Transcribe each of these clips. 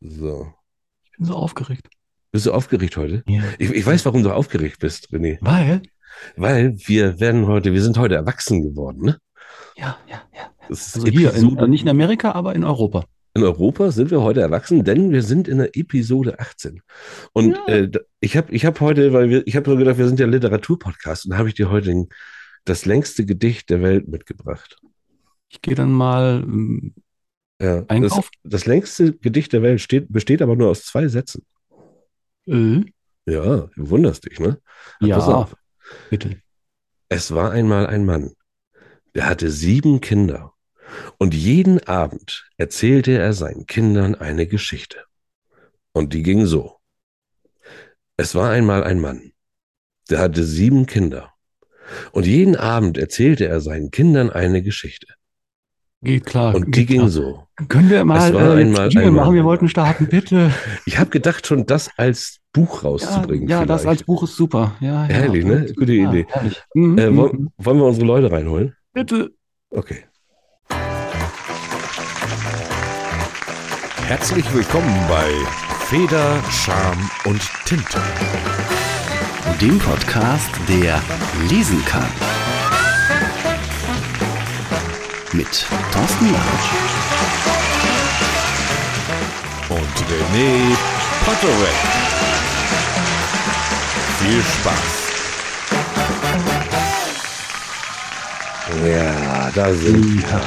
So. Ich bin so aufgeregt. Bist du aufgeregt heute? Ja. Ich, ich weiß, warum du aufgeregt bist, René. Weil? Weil wir werden heute, wir sind heute erwachsen geworden, ne? Ja, ja, ja. Das ist Also hier, in, äh, nicht in Amerika, aber in Europa. In Europa sind wir heute erwachsen, denn wir sind in der Episode 18. Und Ja. äh, ich habe ich hab heute, weil wir, ich habe so gedacht, wir sind ja Literaturpodcast und habe ich dir heute den, das längste Gedicht der Welt mitgebracht. Ich gehe dann mal. Ja, das, das längste Gedicht der Welt steht, besteht aber nur aus zwei Sätzen. Äh, Ja, du wunderst dich, ne? Pass ja, auf. bitte. Es war einmal ein Mann, der hatte sieben Kinder. Und jeden Abend erzählte er seinen Kindern eine Geschichte. Und die ging so. Es war einmal ein Mann, der hatte sieben Kinder. Und jeden Abend erzählte er seinen Kindern eine Geschichte. Geht klar. Und die ging klar. so. Können wir mal äh, einmal Jingle machen? Wir wollten starten, bitte. Ich habe gedacht, schon das als Buch Ja, rauszubringen. ja das vielleicht. als Buch ist super. Ja, ja. Herrlich, ne? Gute Ja, Idee. herrlich. Mhm, Äh, mhm, wollen, wollen wir unsere Leute reinholen? Bitte. Okay. Herzlich willkommen bei Feder, Scham und Tinte. dem Podcast, der lesen kann. Mit Thorsten Larsch Und René Potterweg. Viel Spaß. Ja, da sind wir.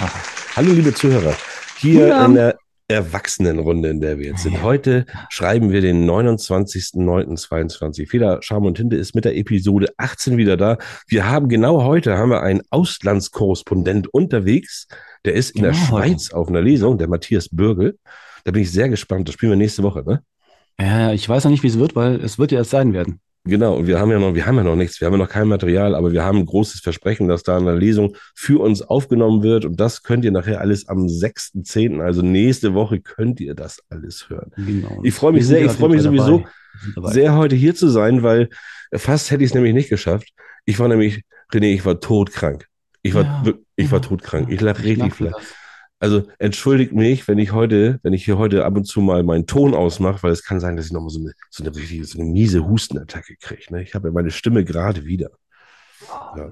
Hallo, liebe Zuhörer. Hier Abend. der Erwachsenenrunde, in der wir jetzt sind. Heute schreiben wir den 29.09.22. Feder, Scham und Tinte ist mit der Episode 18 wieder da. Wir haben genau heute haben wir einen Auslandskorrespondent unterwegs. Der ist in der Genau heute. Schweiz auf einer Lesung, der Matthias Bürgel. Da bin ich sehr gespannt. Das spielen wir nächste Woche, ne? Ja, ich weiß noch nicht, wie es wird, weil es wird ja erst sein werden. Genau, und wir haben ja noch, wir haben ja noch nichts, wir haben ja noch kein Material, aber wir haben ein großes Versprechen, dass da eine Lesung für uns aufgenommen wird und das könnt ihr nachher alles am 6.10., also nächste Woche könnt ihr das alles hören. Genau. Ich freue mich sehr, ich freue mich sowieso dabei. Sehr heute hier zu sein, weil fast hätte ich es nämlich nicht geschafft. Ich war nämlich, René, ich war todkrank. Ich war, Ja, ich war ja, todkrank. Ich lag richtig flach. das. Also entschuldigt mich, wenn ich heute, wenn ich hier heute ab und zu mal meinen Ton ausmache, weil es kann sein, dass ich nochmal so eine, so eine richtige, so eine miese Hustenattacke kriege. Ne? Ich habe ja meine Stimme gerade wieder. Oh, Ja,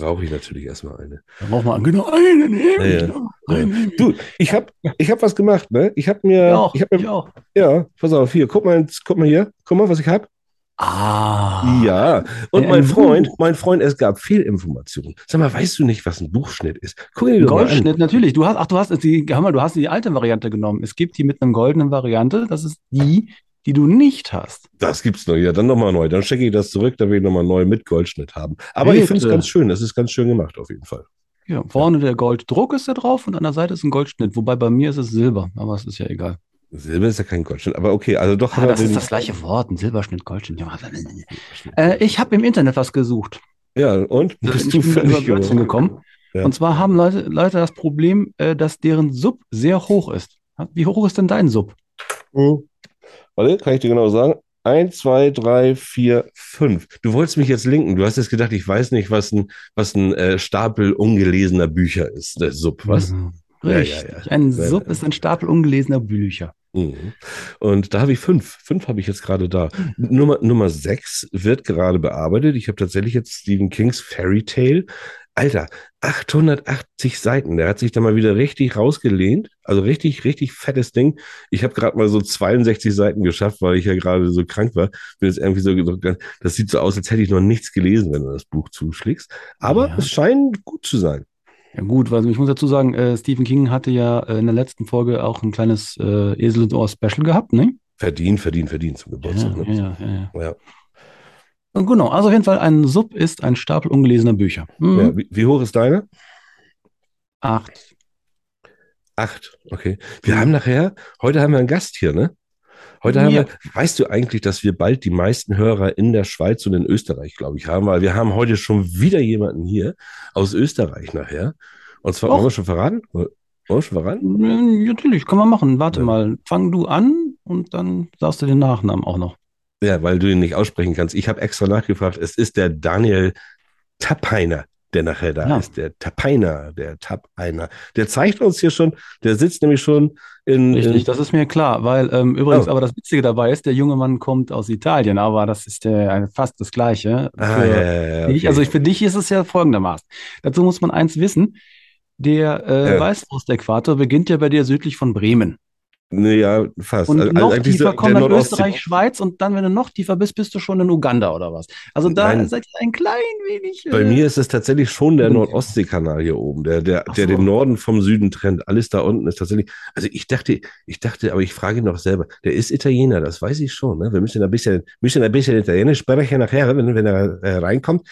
rauche ich natürlich erstmal eine. da braucht man genau einen nehmen. Ja, ja. genau, einen nehmen. Du, ich habe ich hab was gemacht, ne? Ich habe mir, ich auch, ich ich, habe mir, auch. ja, pass auf, hier, guck mal, guck mal hier, guck mal, was ich habe. Ah. Ja, und Ein mein Freund, mein Freund, es gab Fehlinformationen. Sag mal, weißt du nicht, was ein Buchschnitt ist? Guck dir. Goldschnitt, natürlich. Du hast, ach, du hast die, mal, du hast die alte Variante genommen. Es gibt die mit einem goldenen Variante. Das ist die, die du nicht hast. Das gibt's noch. Ja, dann nochmal neu. Dann schicke ich das zurück, dann will ich nochmal neu mit Goldschnitt haben. Aber ich finde es Bitte. ganz schön. Das ist ganz schön gemacht, auf jeden Fall. Ja, vorne der Golddruck ist da drauf und an der Seite ist ein Goldschnitt. Wobei bei mir ist es Silber, aber es ist ja egal. Silber ist ja kein Goldschnitt. Aber okay, also doch. Ah, das ist das gleiche Wort, ein Silberschnitt, Goldschnitt. Ja, Äh, ich habe im Internet was gesucht. Ja, und? Bist du völlig gekommen. Ja. Und zwar haben Leute, Leute das Problem, äh, dass deren Sub sehr hoch ist. Wie hoch ist denn dein Sub? Hm. Warte, kann ich dir genau sagen? Eins, zwei, drei, vier, fünf. Du wolltest mich jetzt linken. Du hast jetzt gedacht, ich weiß nicht, was ein, was ein äh, Stapel ungelesener Bücher ist. Der Sub, was? Mhm. Ja, ja, Richtig. ja. Ein Ja, Sub ja. ist ein Stapel ungelesener Bücher. Mhm. Und da habe ich fünf. Fünf habe ich jetzt gerade da. Nummer, Nummer sechs wird gerade bearbeitet. Ich habe tatsächlich jetzt Stephen Kings Fairy Tale. Alter, 880 Seiten. Der hat sich da mal wieder richtig rausgelehnt. Also richtig, richtig fettes Ding. Ich habe gerade mal so 62 Seiten geschafft, weil ich ja gerade so krank war. Bin jetzt irgendwie so, so, das sieht so aus, als hätte ich noch nichts gelesen, wenn du das Buch zuschlägst. Aber Ja. es scheint gut zu sein. Ja gut, weil ich muss dazu sagen, äh, Stephen King hatte ja äh, in der letzten Folge auch ein kleines äh, Esel und Ohr Special gehabt, ne? Verdient, verdient, verdient zum Geburtstag. ja, ne? ja, ja, ja. ja. Und genau, also auf jeden Fall ein Sub ist ein Stapel ungelesener Bücher. Mhm. ja. Wie, wie hoch ist deine? Acht. Acht, okay. Wir haben nachher, heute haben wir einen Gast hier, ne? Heute haben Ja. wir, weißt du eigentlich, dass wir bald die meisten Hörer in der Schweiz und in Österreich, glaube ich, haben, weil wir haben heute schon wieder jemanden hier aus Österreich nachher. Und zwar, wollen wir schon verraten? Wollen wir schon verraten? Ja, Natürlich, kann man machen. Warte Ja. mal, fang du an und dann sagst du den Nachnamen auch noch. Ja, weil du ihn nicht aussprechen kannst. Ich habe extra nachgefragt. Es ist der Daniel Tappeiner. Der nachher da Ja. ist, der Tapeiner, der Tapeiner. Der zeigt uns hier schon, der sitzt nämlich schon in, Richtig, in das ist mir klar, weil ähm, übrigens, Oh. aber das Witzige dabei ist, der junge Mann kommt aus Italien, aber das ist äh, fast das Gleiche. ah, Für ja, ja, okay. Also für dich ist es ja folgendermaßen. Dazu muss man eins wissen, der äh. Weißwurst-Äquator beginnt ja bei dir südlich von Bremen. Nee, ja, fast. Und Also noch eigentlich tiefer so kommt dann Österreich, Schweiz und dann, wenn du noch tiefer bist, bist du schon in Uganda oder was. Also da Nein. seid ihr ein klein wenig. Bei äh, mir ist es tatsächlich schon der Stimmt. Nordostseekanal hier oben, der, der, Ach der so. den Norden vom Süden trennt. Alles da unten ist tatsächlich. Also ich dachte, ich dachte, aber ich frage ihn noch selber. Der ist Italiener, das weiß ich schon. Ne? Wir müssen ein bisschen, müssen ein bisschen Italienisch sprechen nachher, wenn, wenn er äh, reinkommt.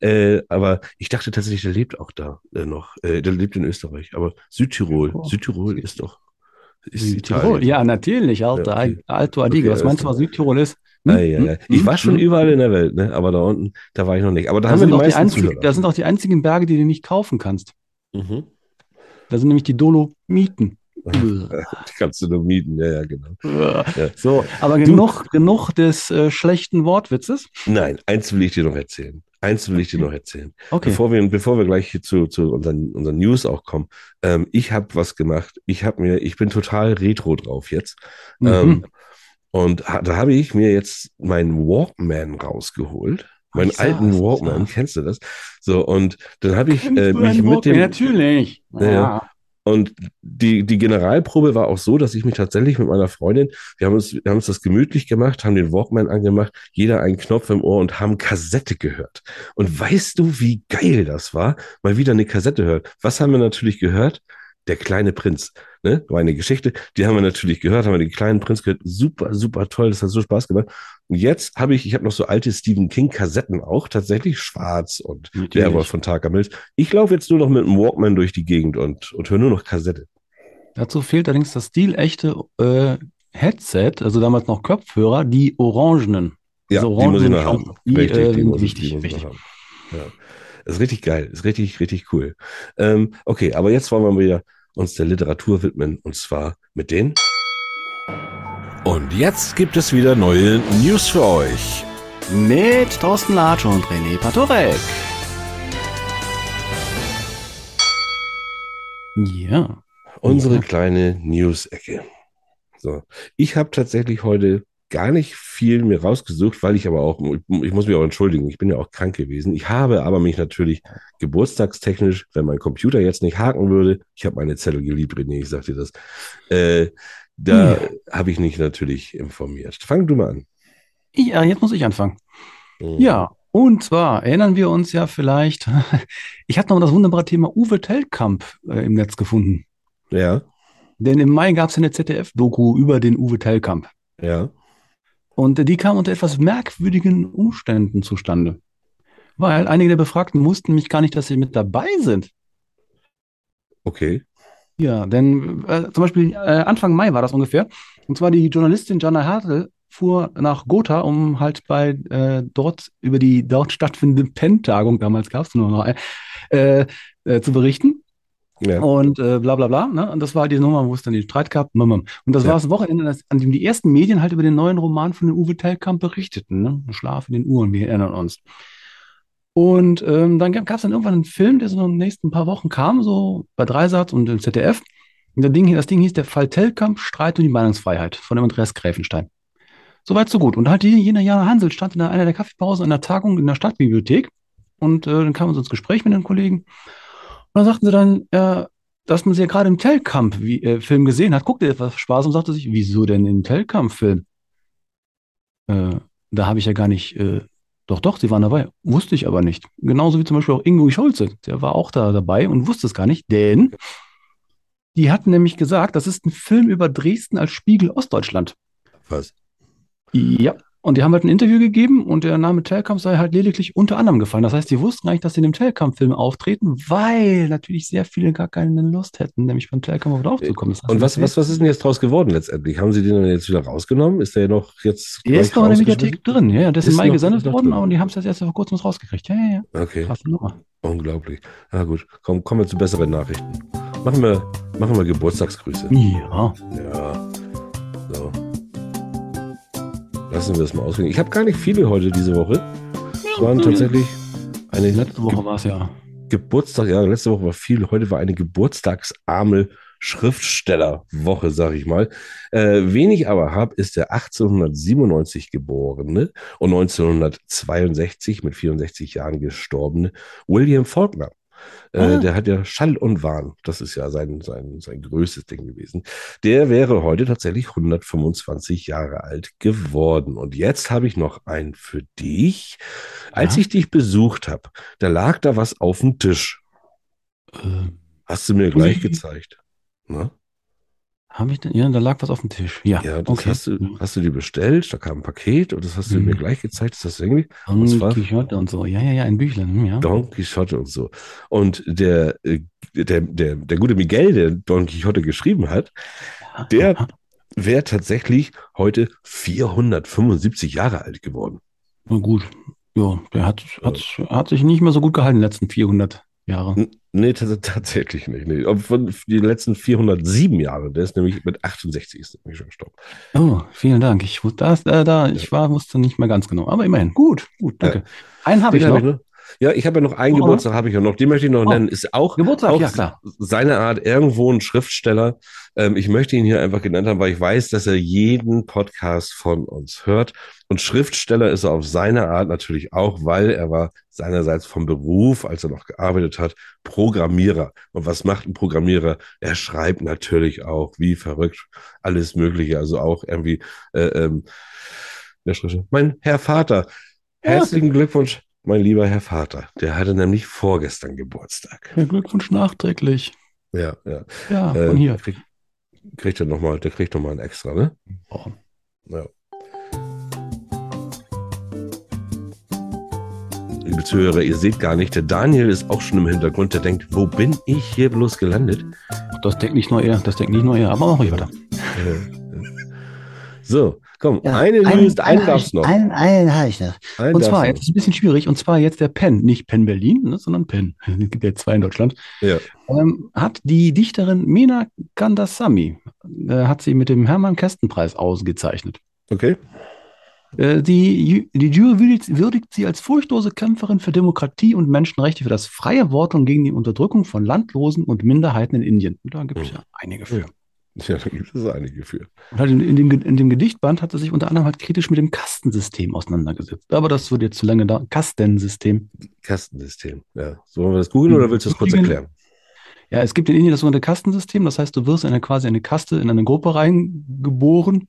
Äh, aber ich dachte tatsächlich, der lebt auch da äh, noch. Äh, der lebt in Österreich. Aber Südtirol, Oh. Südtirol ist doch. Südtirol. Ja, natürlich, Alter, Ja. Alto Adige. Okay, Was meinst du, was Südtirol ist? Hm? Ja, ja. Ich war schon Hm? überall in der Welt, ne? aber da unten, da war ich noch nicht. Aber da Da haben wir sind, die auch die meisten einzigen, Zuhörer. da sind auch die einzigen Berge, die du nicht kaufen kannst. Mhm. Da sind nämlich die Dolomiten. Die kannst du nur mieten, ja, ja, genau. Ja. So, aber genug, genug des äh, schlechten Wortwitzes. Nein, eins will ich dir noch erzählen. Eins will ich dir noch erzählen. Okay. Bevor wir, bevor wir gleich hier zu, zu unseren, unseren News auch kommen. Ähm, ich habe was gemacht. Ich habe mir, ich bin total retro drauf jetzt. Mhm. Ähm, und ha, da habe ich mir jetzt meinen Walkman rausgeholt. Meinen Ich alten sah's, Walkman, kennst du das? So, und dann habe ich äh, mich mit dem. Natürlich. Ja, ja. Und die, die Generalprobe war auch so, dass ich mich tatsächlich mit meiner Freundin, wir haben uns, wir haben uns das gemütlich gemacht, haben den Walkman angemacht, jeder einen Knopf im Ohr und haben Kassette gehört. Und weißt du, wie geil das war? Mal wieder eine Kassette hört. Was haben wir natürlich gehört? Der kleine Prinz. Ne? War eine Geschichte, die haben wir natürlich gehört, haben wir den kleinen Prinz gehört. Super, super toll, das hat so Spaß gemacht. Und jetzt habe ich, ich habe noch so alte Stephen King Kassetten auch, tatsächlich schwarz und Natürlich. der Wolf von Tarkamills. Ich laufe jetzt nur noch mit dem Walkman durch die Gegend und, und höre nur noch Kassette. Dazu fehlt allerdings das stilechte äh, Headset, also damals noch Kopfhörer, die orangenen. Ja, Diese die muss ich noch orangenen haben. Die, Richtig, äh, die muss ich- wichtig, die muss ich wichtig. haben. Ja. Ist richtig geil, ist richtig, richtig cool. Ähm, okay, aber jetzt wollen wir wieder uns der Literatur widmen und zwar mit den. Und jetzt gibt es wieder neue News für euch. Mit Thorsten Latsch und René Patorek. Ja. Unsere Ja. kleine News-Ecke. So. Ich habe tatsächlich heute gar nicht viel mir rausgesucht, weil ich aber auch, ich muss mich auch entschuldigen, ich bin ja auch krank gewesen. Ich habe aber mich natürlich geburtstagstechnisch, wenn mein Computer jetzt nicht haken würde, ich habe meine Zelle geliebt, René, ich sag dir das, äh, da habe ich mich natürlich informiert. Fang du mal an. Ja, jetzt muss ich anfangen. Mhm. Ja, und zwar erinnern wir uns ja vielleicht, ich hatte noch das wunderbare Thema Uwe Tellkamp äh, im Netz gefunden. Ja, Denn im Mai gab es eine ZDF-Doku über den Uwe Tellkamp. ja. Und äh, die kam unter etwas merkwürdigen Umständen zustande. Weil einige der Befragten wussten nämlich gar nicht, dass sie mit dabei sind. Okay. Ja, denn äh, zum Beispiel äh, Anfang Mai war das ungefähr. Und zwar die Journalistin Jana Hartl fuhr nach Gotha, um halt bei äh, dort über die dort stattfindende PEN-Tagung, damals gab es nur noch, äh, äh, zu berichten. Ja. Und äh, bla bla bla. Ne? Und das war halt die Nummer, wo es dann den Streit gab. Und das Ja. war das Wochenende, an dem die ersten Medien halt über den neuen Roman von den Uwe Tellkamp berichteten. Ne? Schlaf in den Uhren, wir erinnern uns. Und ähm, dann gab es dann irgendwann einen Film, der so in den nächsten paar Wochen kam, so bei Dreisatz und im ZDF. Und das Ding, das Ding hieß Der Fall Tellkamp, Streit um die Meinungsfreiheit von dem Andreas Gräfenstein. Soweit, so gut. Und halt jener Jana Hansel stand in einer der Kaffeepausen in der Tagung in der Stadtbibliothek. Und äh, dann kamen sie ins Gespräch mit den Kollegen. Und dann sagten sie dann, äh, dass man sie ja gerade im Tellkamp-Film gesehen hat. Guckte etwas Spaß und sagte sich, wieso denn im Tellkamp-Film? Äh, da habe ich ja gar nicht, äh, doch, doch, sie waren dabei. Wusste ich aber nicht. Genauso wie zum Beispiel auch Ingo Scholze. Der war auch da dabei und wusste es gar nicht, denn die hatten nämlich gesagt, das ist ein Film über Dresden als Spiegel Ostdeutschland. Was? Ja. Und die haben halt ein Interview gegeben und der Name Telkamp sei halt lediglich unter anderem gefallen. Das heißt, die wussten nicht, dass sie in dem Telkamp-Film auftreten, weil natürlich sehr viele gar keine Lust hätten, nämlich beim Telkamp auf aufzukommen. Das heißt, Und was, was, was ist denn jetzt draus geworden letztendlich? Haben Sie den dann jetzt wieder rausgenommen? Ist der noch jetzt Der ist noch in der? Mediathek drin, ja. Der ist, Ist im Mai gesendet worden, drin. aber die haben es jetzt erst vor kurzem rausgekriegt. Ja, ja, ja. Okay, unglaublich. Na gut, komm, kommen wir zu besseren Nachrichten. Machen wir, machen wir Geburtstagsgrüße. Ja. Ja. Lassen wir es mal ausgehen. Ich habe gar nicht viele heute diese Woche. Es waren tatsächlich eine Letzte Woche war es ja. Geburtstag, ja, letzte Woche war viel, heute war eine geburtstagsarme Schriftstellerwoche, sag ich mal. Äh, wen ich aber habe, ist der 1897 geborene und 1962 mit 64 Jahren gestorbene William Faulkner. Äh, Ah. Der hat ja Schall und Wahn. Das ist ja sein, sein, sein größtes Ding gewesen. Der wäre heute tatsächlich 125 Jahre alt geworden. Und jetzt habe ich noch einen für dich. Als Ja. ich dich besucht habe, da lag da was auf dem Tisch. Äh, Hast du mir gleich ich- gezeigt. Na? Habe ich denn? Ja, da lag was auf dem Tisch. Ja, Ja, das okay. hast, du, hast du dir bestellt, da kam ein Paket und das hast du Mhm. mir gleich gezeigt. Das hast du irgendwie Don Quixote und so. Ja, ja, ja, ein Büchlein. hm, Ja. Don Quixote und so. Und der, äh, der, der, der gute Miguel, der Don Quixote geschrieben hat, der wäre tatsächlich heute 475 Jahre alt geworden. Na gut. Ja, der hat, hat, hat sich nicht mehr so gut gehalten in den letzten 400 Jahre. Nee, tats- tatsächlich nicht. Nee. Von die letzten 407 Jahre, der ist nämlich mit 68 ist nämlich schon gestorben. Oh, vielen Dank. Ich wusste das, äh, da, ich war, wusste nicht mehr ganz genau. Aber immerhin. Gut, gut, danke. Einen habe ich noch. Ja, ich habe ja noch einen Oh. Geburtstag, habe ich ja noch. Den möchte ich noch Oh. nennen. Ist auch, Geburtstag, auch ja klar. seine Art irgendwo ein Schriftsteller. Ähm, ich möchte ihn hier einfach genannt haben, weil ich weiß, dass er jeden Podcast von uns hört. Und Schriftsteller ist er auf seine Art natürlich auch, weil er war seinerseits vom Beruf, als er noch gearbeitet hat, Programmierer. Und was macht ein Programmierer? Er schreibt natürlich auch, wie verrückt, alles Mögliche. Also auch irgendwie, äh, ähm, der Schriftsteller. Mein Herr Vater, herzlichen Glückwunsch, mein lieber Herr Vater. Der hatte nämlich vorgestern Geburtstag. Ja, Glückwunsch nachträglich. Ja, ja. Ja, Äh, von hier. Krieg, kriegt er noch mal, der kriegt noch mal ein extra, ne? Oh. Ja. Liebe Zuhörer, ihr seht gar nicht, der Daniel ist auch schon im Hintergrund, der denkt, wo bin ich hier bloß gelandet? Das denkt nicht nur er, das denkt nicht nur er, aber mach ruhig weiter. Äh, So, komm, Ja, eine einen- News, einen einen darf's hab ich- noch. Einen, einen habe ich noch. Einen Und zwar, jetzt ist es ein bisschen schwierig, und zwar jetzt der Penn, nicht Penn Berlin, ne, sondern Penn. Es gibt ja zwei in Deutschland. Ja. Ähm, hat die Dichterin Mena Kandasamy, äh, hat sie mit dem Hermann-Kästen-Preis ausgezeichnet. Okay. Äh, die, die Jury würdigt, würdigt sie als furchtlose Kämpferin für Demokratie und Menschenrechte, für das freie Wort und gegen die Unterdrückung von Landlosen und Minderheiten in Indien. Und da gibt es Mhm. ja einige für. Ja, da gibt es einige für. Und halt in, in, dem, in dem Gedichtband hat er sich unter anderem halt kritisch mit dem Kastensystem auseinandergesetzt. Aber das wird jetzt zu lange dauern. Kastensystem. Kastensystem. Ja. Sollen wir das googeln oder willst du das kurz erklären? Ja, es gibt in Indien das sogenannte Kastensystem. Das heißt, du wirst in eine, quasi eine Kaste, in eine Gruppe reingeboren.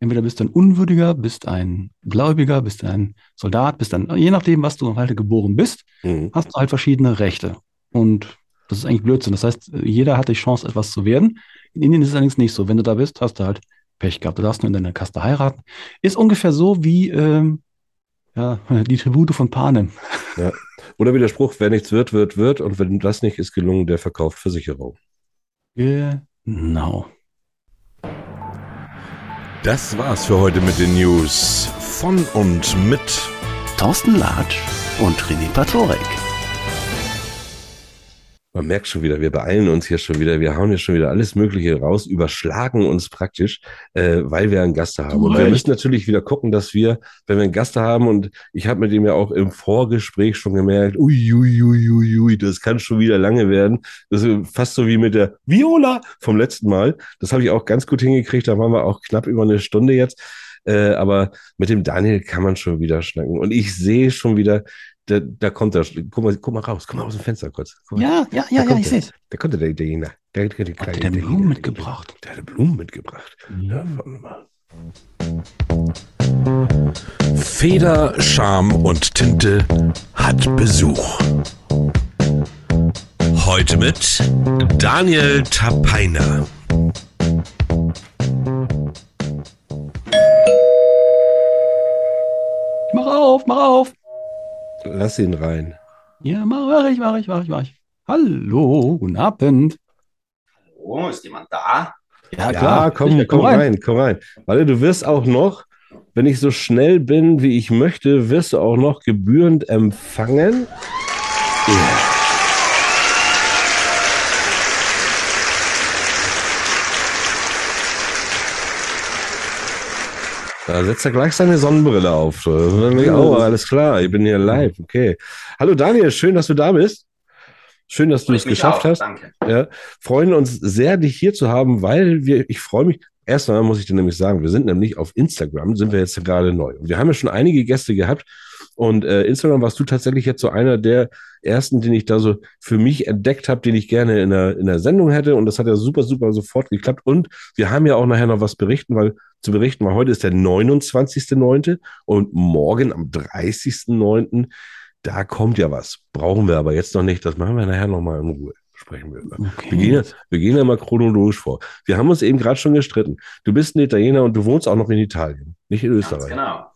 Entweder bist du ein Unwürdiger, bist ein Gläubiger, bist ein Soldat, bist ein, je nachdem, was du halt geboren bist, Mhm. hast du halt verschiedene Rechte. Und das ist eigentlich Blödsinn. Das heißt, jeder hat die Chance, etwas zu werden. In Indien ist es allerdings nicht so. Wenn du da bist, hast du halt Pech gehabt. Du darfst nur in deiner Kaste heiraten. Ist ungefähr so wie ähm, ja, die Tribute von Panem. Oder wie der Spruch, wer nichts wird, wird, wird. Und wenn das nicht ist gelungen, der verkauft Versicherung. Genau. Das war's für heute mit den News von und mit Thorsten Latsch und René Patorek. Man merkt schon wieder, wir beeilen uns hier schon wieder, wir hauen hier schon wieder alles Mögliche raus, überschlagen uns praktisch, äh, weil wir einen Gast haben. Und wir müssen natürlich wieder gucken, dass wir, wenn wir einen Gast haben, und ich habe mit dem ja auch im Vorgespräch schon gemerkt, ui, ui, ui, ui, ui, das kann schon wieder lange werden. Das ist fast so wie mit der Viola vom letzten Mal. Das habe ich auch ganz gut hingekriegt, da waren wir auch knapp über eine Stunde jetzt. Äh, aber mit dem Daniel kann man schon wieder schnacken. Und ich sehe schon wieder, da, da kommt er. Guck mal, guck mal raus, guck mal aus dem Fenster kurz. Ja, ja, ja, ja, kommt ich sehe es. Da konnte der Italiener. Der, der, der, Hat der denn Blumen mitgebracht? Der hatte Blumen mitgebracht. Ja, schauen wir mal. Feder, Charme und Tinte hat Besuch. Heute mit Daniel Tapeiner. Mach auf, mach auf. Lass ihn rein. Ja, mach, mach ich, mach ich, mach ich, mach ich. Hallo, guten Abend. Oh, ist jemand da? Ja, komm, Sicher, komm rein. komm rein. Weil du wirst auch noch, wenn ich so schnell bin, wie ich möchte, wirst du auch noch gebührend empfangen. Da setzt er gleich seine Sonnenbrille auf. Oh, alles klar, ich bin hier live. Okay. Hallo Daniel, schön, dass du da bist. Schön, dass du es geschafft auch, hast. Danke. Ja, freuen uns sehr, dich hier zu haben, weil wir, ich freue mich. Erstmal muss ich dir nämlich sagen, wir sind nämlich auf Instagram, sind wir jetzt gerade neu. Und wir haben ja schon einige Gäste gehabt. Und äh, Instagram warst du tatsächlich jetzt so einer der ersten, den ich da so für mich entdeckt habe, den ich gerne in der, in der Sendung hätte. Und das hat ja super, super sofort geklappt. Und wir haben ja auch nachher noch was berichten, weil zu berichten, weil heute ist der 29.9. und morgen am 30.9. Da kommt ja was. Brauchen wir aber jetzt noch nicht. Das machen wir nachher nochmal in Ruhe. Sprechen wir über. Wir gehen, ja, wir gehen ja mal chronologisch vor. Wir haben uns eben gerade schon gestritten. Du bist ein Italiener und du wohnst auch noch in Italien, nicht in Ganz Österreich. genau.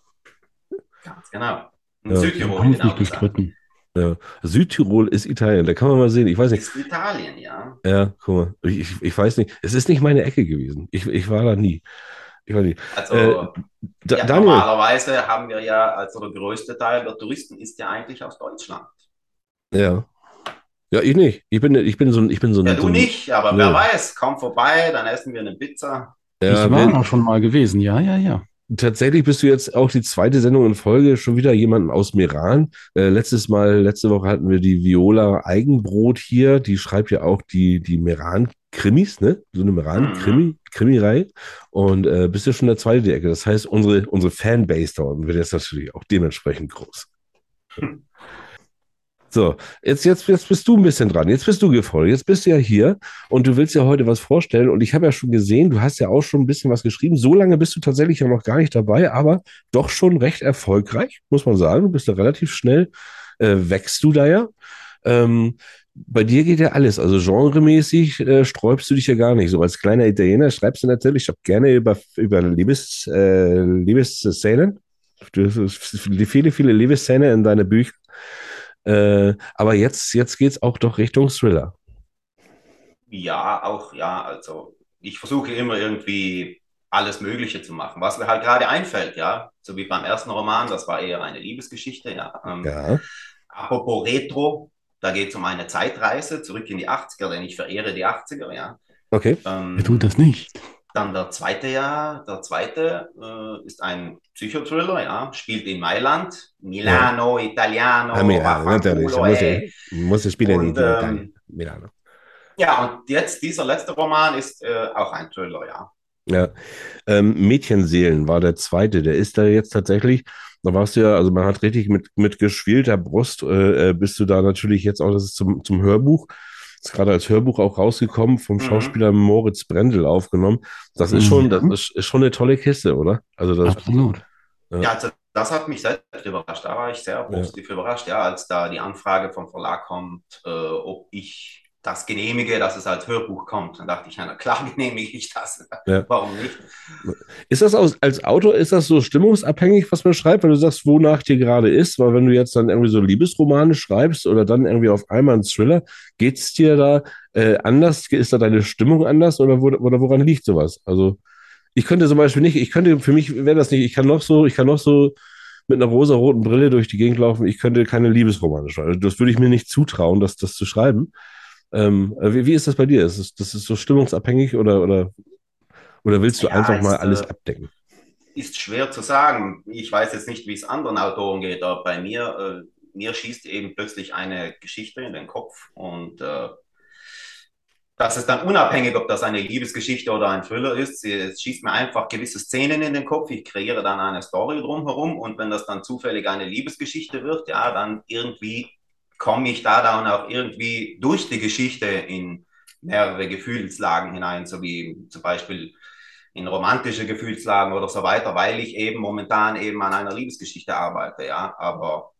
Ganz genau. Ja, Südtirol, haben genau nicht gestritten. Ja. Südtirol ist Italien, da kann man mal sehen. Ich weiß nicht. Ist Italien, ja. Ja, guck mal. Ich, ich, ich weiß nicht. Es ist nicht meine Ecke gewesen. Ich, ich war da nie. Ich war nie. Also Äh, Da, ja, Daniel, normalerweise haben wir ja, also der größte Teil der Touristen ist ja eigentlich aus Deutschland. ja. Ja, ich nicht. Ich bin, ich bin so ein, ich bin so ein. Ja, so du ein, nicht, aber Nö. wer weiß, komm vorbei, dann essen wir eine Pizza. Ja, ich war wenn- auch schon mal gewesen, ja, ja, ja. Tatsächlich bist du jetzt auch die zweite Sendung in Folge schon wieder jemanden aus Meran. Äh, letztes Mal, letzte Woche hatten wir die Viola Eigenbrot hier. Die schreibt ja auch die, die Meran-Krimis, ne? So eine Meran-Krimi, Krimireihe. Und äh, bist ja schon der zweite die Ecke. Das heißt, unsere, unsere Fanbase da unten wird jetzt natürlich auch dementsprechend groß. So, jetzt, jetzt, jetzt bist du ein bisschen dran. Jetzt bist du gefolgt. Jetzt bist du ja hier und du willst ja heute was vorstellen. Und ich habe ja schon gesehen, du hast ja auch schon ein bisschen was geschrieben. So lange bist du tatsächlich ja noch gar nicht dabei, aber doch schon recht erfolgreich, muss man sagen. Du bist da relativ schnell, äh, wächst du da ja. Ähm, bei dir geht ja alles. Also genremäßig äh, sträubst du dich ja gar nicht. So als kleiner Italiener schreibst du natürlich auch gerne über, über Liebes, äh, Liebesszenen. Du- Viele, viele Liebesszenen in deine Bücher. Äh, aber jetzt, jetzt geht's auch doch Richtung Thriller. Ja, auch, ja, also ich versuche immer irgendwie alles Mögliche zu machen, was mir halt gerade einfällt, ja. So wie beim ersten Roman, das war eher eine Liebesgeschichte, ja. Ähm, Ja. Apropos Retro, da geht es um eine Zeitreise zurück in die 80er, denn ich verehre die 80er, ja. Okay. Ähm, Wer tut das nicht? Dann der zweite Jahr, der zweite äh, ist ein Psychothriller, ja, spielt in Mailand, Milano, Italiano, Ah, Milano, natürlich. Muss, eh. muss ich spielen in Und, Italien. ähm, Milano. Ja, und jetzt dieser letzte Roman ist äh, auch ein Thriller, ja. Ja. Ähm, Mädchenseelen war der zweite. Der ist da jetzt tatsächlich, da warst du ja, also man hat richtig mit, mit geschwelter Brust, äh, äh, bist du da natürlich jetzt auch, das ist zum, zum Hörbuch, ist gerade als Hörbuch auch rausgekommen, vom Mhm. Schauspieler Moritz Brendel aufgenommen. Das ist Mhm. schon, das ist, ist schon eine tolle Kiste, oder? Also das, Absolut. Ja. Ja, also das hat mich selbst überrascht. Da war ich sehr positiv überrascht, ja, als da die Anfrage vom Verlag kommt, äh, ob ich das genehmige, dass es als Hörbuch kommt. Dann dachte ich, na klar genehmige ich das. Ja. Warum nicht? Ist das aus, als Autor, ist das so stimmungsabhängig, was man schreibt, weil du sagst, wonach dir gerade ist? Weil wenn du jetzt dann irgendwie so Liebesromane schreibst oder dann irgendwie auf einmal einen Thriller, geht's dir da äh, anders? Ist da deine Stimmung anders oder, wo, oder woran liegt sowas? Also ich könnte zum Beispiel nicht, ich könnte, für mich wäre das nicht, ich kann noch so, ich kann noch so mit einer rosa-roten Brille durch die Gegend laufen, ich könnte keine Liebesromane schreiben. Also das würde ich mir nicht zutrauen, das, das zu schreiben. Ähm, äh, wie, wie ist das bei dir? Ist das, das ist so stimmungsabhängig oder, oder, oder willst du Ja, einfach mal ist, alles äh, abdecken? Ist schwer zu sagen. Ich weiß jetzt nicht, wie es anderen Autoren geht, aber bei mir, äh, mir schießt eben plötzlich eine Geschichte in den Kopf und äh, das ist dann unabhängig, ob das eine Liebesgeschichte oder ein Thriller ist. Es schießt mir einfach gewisse Szenen in den Kopf. Ich kreiere dann eine Story drumherum und wenn das dann zufällig eine Liebesgeschichte wird, ja, dann irgendwie komme ich da dann auch irgendwie durch die Geschichte in mehrere Gefühlslagen hinein, so wie zum Beispiel in romantische Gefühlslagen oder so weiter, weil ich eben momentan eben an einer Liebesgeschichte arbeite, ja, aber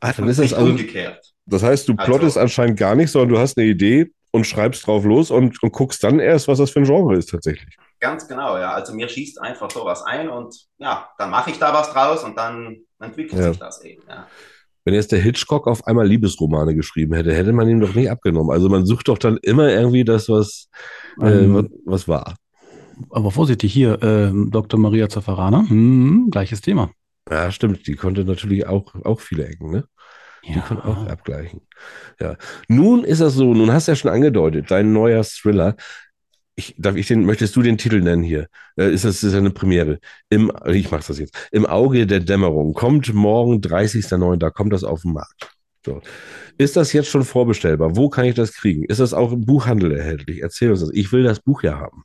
Ah, dann ist das also, umgekehrt. das heißt, du Also- plottest anscheinend gar nicht, sondern du hast eine Idee und schreibst drauf los und, und guckst dann erst, was das für ein Genre ist tatsächlich. Ganz genau, ja. Also mir schießt einfach sowas ein und ja, dann mache ich da was draus und dann entwickelt Ja. sich das eben, ja. Wenn jetzt der Hitchcock auf einmal Liebesromane geschrieben hätte, hätte man ihm doch nicht abgenommen. Also man sucht doch dann immer irgendwie das, was, äh, Ähm, was, was war. Aber vorsichtig, hier, ähm, Dr. Maria Zaffarana, hm, gleiches Thema. Ja, stimmt. Die konnte natürlich auch, auch viele Ecken, ne? Die konnte auch Ja. abgleichen. Ja. Nun ist das so, nun hast du ja schon angedeutet, dein neuer Thriller. Ich, darf ich den, möchtest du den Titel nennen hier? Äh, ist das ist eine Premiere? Im, ich mach's das jetzt. Im Auge der Dämmerung kommt morgen, 30.09., da kommt das auf den Markt. So. Ist das jetzt schon vorbestellbar? Wo kann ich das kriegen? Ist das auch im Buchhandel erhältlich? Erzähl uns das. Ich will das Buch ja haben.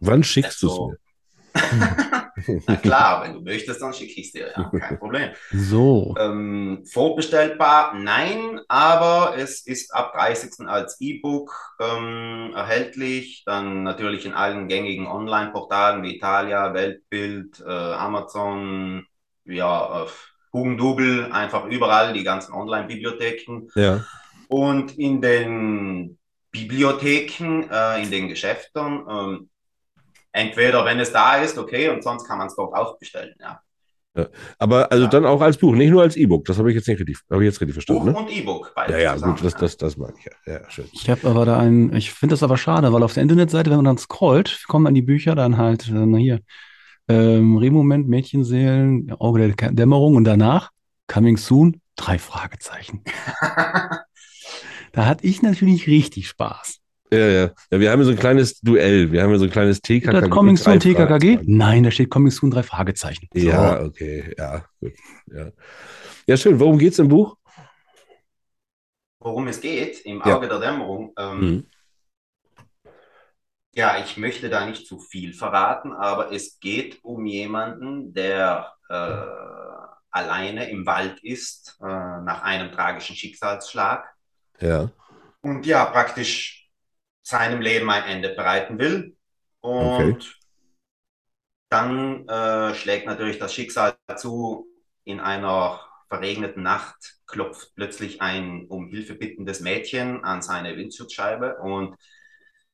Wann schickst du es mir? Na klar, wenn du möchtest, dann schicke ich es dir, ja, kein Problem. So. Ähm, vorbestellbar, nein, aber es ist ab 30. als E-Book ähm, erhältlich. Dann natürlich in allen gängigen Online-Portalen wie Italia, Weltbild, äh, Amazon, ja, äh, Hugendubel, einfach überall, die ganzen Online-Bibliotheken. Ja. Und in den Bibliotheken, äh, in den Geschäften, ähm, entweder wenn es da ist, okay, und sonst kann man es dort auch bestellen, ja. Aber also Ja. dann auch als Buch, nicht nur als E-Book. Das habe ich jetzt nicht richtig, habe ich jetzt richtig Buch verstanden, ne? und E-Book, beides Ja, ja, zusammen, gut, das, ja. das, das meine ich ja. Ja, schön. Ich habe aber da einen, ich finde das aber schade, weil auf der Internetseite, wenn man dann scrollt, kommen an die Bücher dann halt, äh, na hier, ähm, Remoment, Mädchenseelen, Auge der Dämmerung und danach Coming Soon, drei Fragezeichen. Da hatte ich natürlich richtig Spaß. Ja, ja. Ja, wir haben ja so ein kleines Duell. Wir haben ja so ein kleines TKKG. da Coming Soon TKKG? Nein, da steht Coming Soon, drei Fragezeichen. So. Ja, okay, ja, gut. Ja, ja schön. Worum geht's im Buch? Worum es geht, im Ja. Auge der Dämmerung, ähm, Mhm. ja, ich möchte da nicht zu viel verraten, aber es geht um jemanden, der äh, alleine im Wald ist, äh, nach einem tragischen Schicksalsschlag Ja. und ja, praktisch seinem Leben ein Ende bereiten will. Und Okay. dann äh, schlägt natürlich das Schicksal zu. In einer verregneten Nacht klopft plötzlich ein um Hilfe bittendes Mädchen an seine Windschutzscheibe und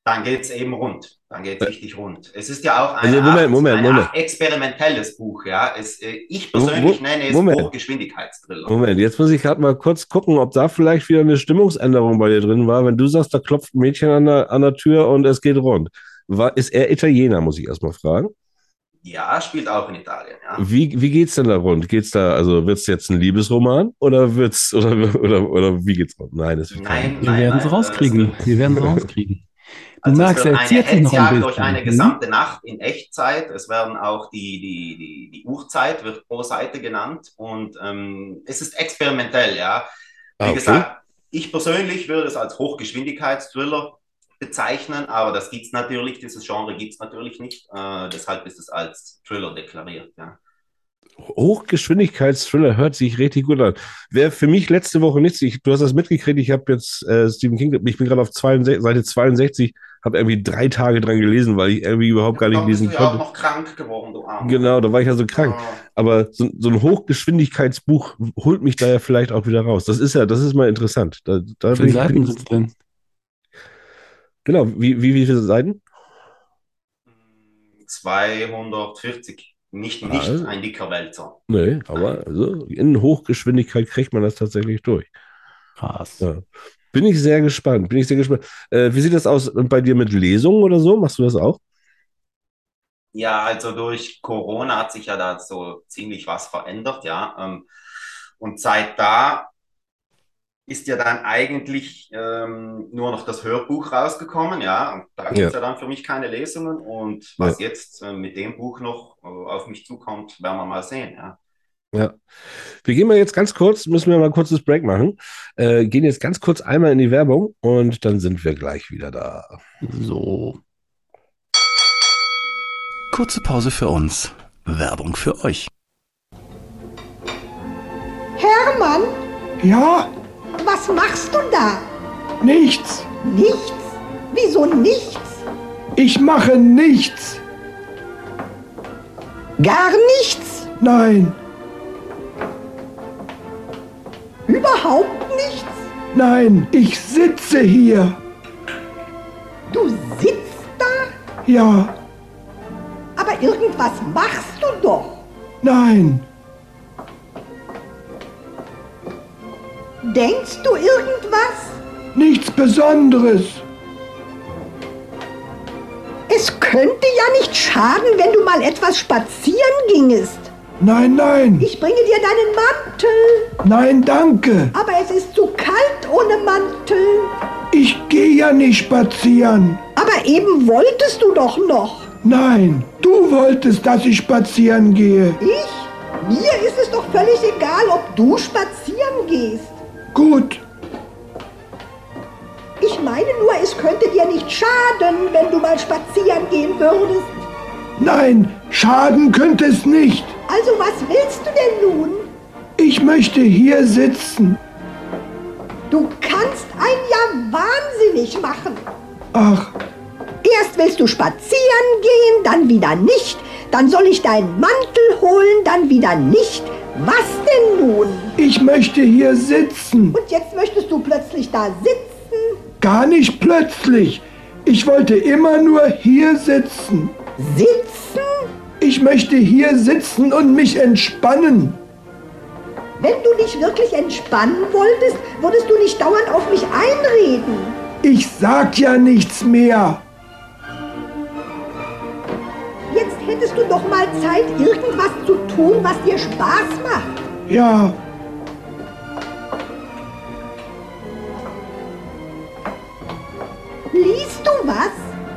dann geht es eben rund. Dann geht es richtig rund. Es ist ja auch eine Also, Moment, Art, Moment, Moment. Experimentelles Buch. Ja? Es, äh, ich persönlich nenne es Moment. Hochgeschwindigkeitsthriller. Moment, jetzt muss ich gerade mal kurz gucken, ob da vielleicht wieder eine Stimmungsänderung bei dir drin war. Wenn du sagst, da klopft ein Mädchen an der, an der Tür und es geht rund. War, ist er Italiener, muss ich erstmal fragen. Ja, spielt auch in Italien. Ja. Wie, wie geht's denn da rund? Geht's da, also wird's jetzt ein Liebesroman oder wird's, oder, oder, oder wie geht's rund? Nein, das wird kein- Nein, Wir nein, werden es nein, rauskriegen. es wird- Wir werden es rauskriegen. Also merkst, es wird eine ein Hetzjagd bisschen. durch eine Mhm. gesamte Nacht in Echtzeit. Es werden auch die, die, die, die Uhrzeit wird pro Seite genannt und ähm, es ist experimentell, ja. Wie Ah, okay. gesagt, ich persönlich würde es als Hochgeschwindigkeitsthriller bezeichnen, aber das gibt's natürlich, dieses Genre gibt's natürlich nicht. Äh, deshalb ist es als Thriller deklariert, ja. Hochgeschwindigkeitsthriller hört sich richtig gut an. Wäre für mich letzte Woche nichts. Ich, du hast das mitgekriegt. Ich habe jetzt äh, Stephen King, ich bin gerade auf 62, Seite 62, habe irgendwie drei Tage dran gelesen, weil ich irgendwie überhaupt gar nicht bist lesen du ja auch konnte. noch krank geworden, du Armer. Genau, da war ich ja so krank. Ah. Aber so, so ein Hochgeschwindigkeitsbuch holt mich da ja vielleicht auch wieder raus. Das ist ja, das ist mal interessant. Da, da Wie viele Seiten sind es denn? genau, wie, wie, wie viele Seiten? 240. Nicht, nicht Also. ein dicker Wälzer. Nee, aber also in Hochgeschwindigkeit kriegt man das tatsächlich durch. Krass. Ja. Bin ich sehr gespannt. Bin ich sehr gespannt. Äh, wie sieht das aus bei dir mit Lesungen oder so? Machst du das auch? Ja, also durch Corona hat sich ja da so ziemlich was verändert, ja. Ähm, Und seit da ist ja dann eigentlich ähm, nur noch das Hörbuch rausgekommen, ja. Und da gibt es ja. dann für mich keine Lesungen. Und was jetzt äh, mit dem Buch noch äh, auf mich zukommt, werden wir mal sehen, ja. Ja. Wir gehen mal jetzt ganz kurz, müssen wir mal ein kurzes Break machen. Äh, gehen jetzt ganz kurz einmal in die Werbung und dann sind wir gleich wieder da. So. Kurze Pause für uns. Werbung für euch. Hermann, Ja, was machst du da? nichts. Nichts? Wieso nichts? Ich mache nichts. Gar nichts? Nein, Überhaupt nichts? nein, ich sitze hier. Du sitzt da, Ja, aber irgendwas machst du doch. nein, Denkst du irgendwas? nichts Besonderes. Es könnte ja nicht schaden, wenn du mal etwas spazieren gingest. Nein, nein, Ich bringe dir deinen Mantel, nein, danke. aber es ist zu kalt ohne Mantel. Ich gehe ja nicht spazieren. Aber eben wolltest du doch noch. Nein, du wolltest, dass ich spazieren gehe. Ich? Mir ist es doch völlig egal, ob du spazieren gehst. Gut, Ich meine nur, es könnte dir nicht schaden, wenn du mal spazieren gehen würdest. nein, schaden könnte es nicht. Also was willst du denn nun? Ich möchte hier sitzen. Du kannst einen ja wahnsinnig machen. Ach, Erst willst du spazieren gehen, dann wieder nicht. Dann soll ich deinen Mantel holen, dann wieder nicht. Was denn nun? ich möchte hier sitzen. Und jetzt möchtest du plötzlich da sitzen? Gar nicht plötzlich. Ich wollte immer nur hier sitzen. Sitzen? Ich möchte hier sitzen und mich entspannen. Wenn du dich wirklich entspannen wolltest, würdest du nicht dauernd auf mich einreden. Ich sag ja nichts mehr. Jetzt hättest du doch mal Zeit, irgendwas zu tun, was dir Spaß macht. Ja, Liest du was?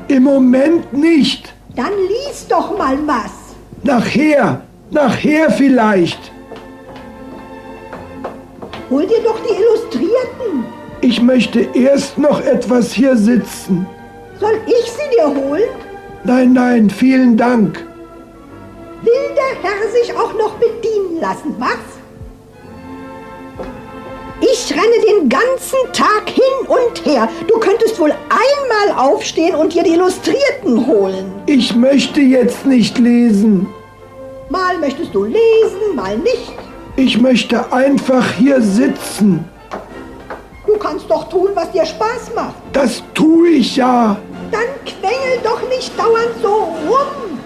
im Moment nicht. Dann lies doch mal was. Nachher, nachher vielleicht. Hol dir doch die Illustrierten. Ich möchte erst noch etwas hier sitzen. Soll ich sie dir holen? Nein, nein, vielen Dank. Will der Herr sich auch noch bedienen lassen, was? Ich renne den ganzen Tag hin und her. Du könntest wohl einmal aufstehen und dir die Illustrierten holen. Ich möchte jetzt nicht lesen. Mal möchtest du lesen, mal nicht. Ich möchte einfach hier sitzen. Du kannst doch tun, was dir Spaß macht. Das tue ich ja. Dann quengel doch nicht dauernd so rum.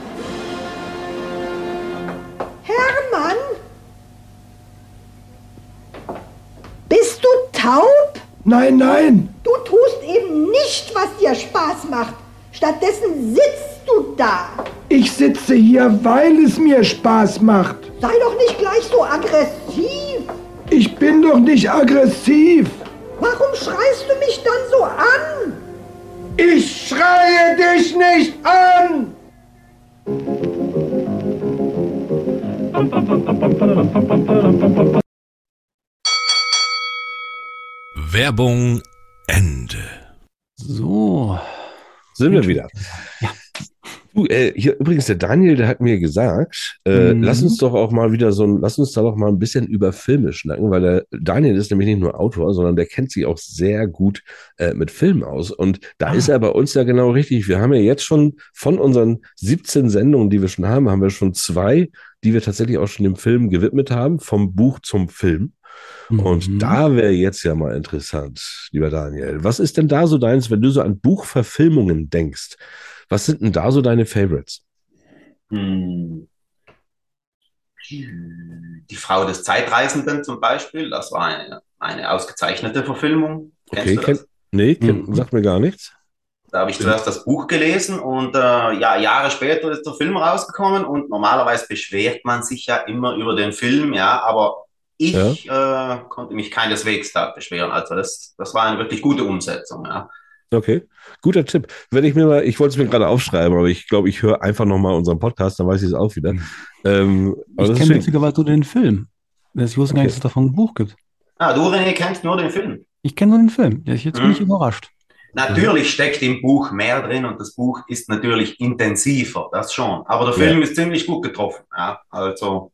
Hermann? Bist du taub? Nein, nein, Du tust eben nicht, was dir Spaß macht. Stattdessen sitzt du da. ich sitze hier, weil es mir Spaß macht. Sei doch nicht gleich so aggressiv. Ich bin doch nicht aggressiv. Warum schreist du mich dann so an? Ich schreie dich nicht an. Werbung Ende. So. Sind wir wieder. Du, äh, hier übrigens, der Daniel, der hat mir gesagt, äh, Mhm. lass uns doch auch mal wieder so ein, lass uns da doch mal ein bisschen über Filme schnacken, weil der Daniel ist nämlich nicht nur Autor, sondern der kennt sich auch sehr gut äh, mit Filmen aus. Und da Ah. ist er bei uns ja genau richtig. Wir haben ja jetzt schon von unseren 17 Sendungen, die wir schon haben, haben wir schon zwei, die wir tatsächlich auch schon dem Film gewidmet haben, vom Buch zum Film. Und Mhm. da wäre jetzt ja mal interessant, lieber Daniel. Was ist denn da so deins, wenn du so an Buchverfilmungen denkst? Was sind denn da so deine Favorites? Hm. Die Frau des Zeitreisenden zum Beispiel, das war eine, eine ausgezeichnete Verfilmung. Kennst Okay, du kenn, nee, kenn, Mhm. sagt mir gar nichts. Da habe ich zuerst das Buch gelesen und äh, ja, Jahre später ist der Film rausgekommen und normalerweise beschwert man sich ja immer über den Film, ja, aber ich äh, konnte mich keineswegs da beschweren. Also das, das war eine wirklich gute Umsetzung, ja. Okay, guter Tipp. Wenn ich mir mal, ich wollte es mir gerade aufschreiben, aber ich glaube, ich höre einfach nochmal unseren Podcast, dann weiß ich es auch wieder. Ähm, Ich kenne witzigerweise nur den Film. Ich wusste gar nicht, dass es davon ein Buch gibt. Ah, du, René, kennst nur den Film. Ich kenne nur den Film. Ja, Jetzt bin Mhm. ich überrascht. Natürlich steckt im Buch mehr drin und das Buch ist natürlich intensiver, das schon. Aber der Ja. Film ist ziemlich gut getroffen, ja. Also,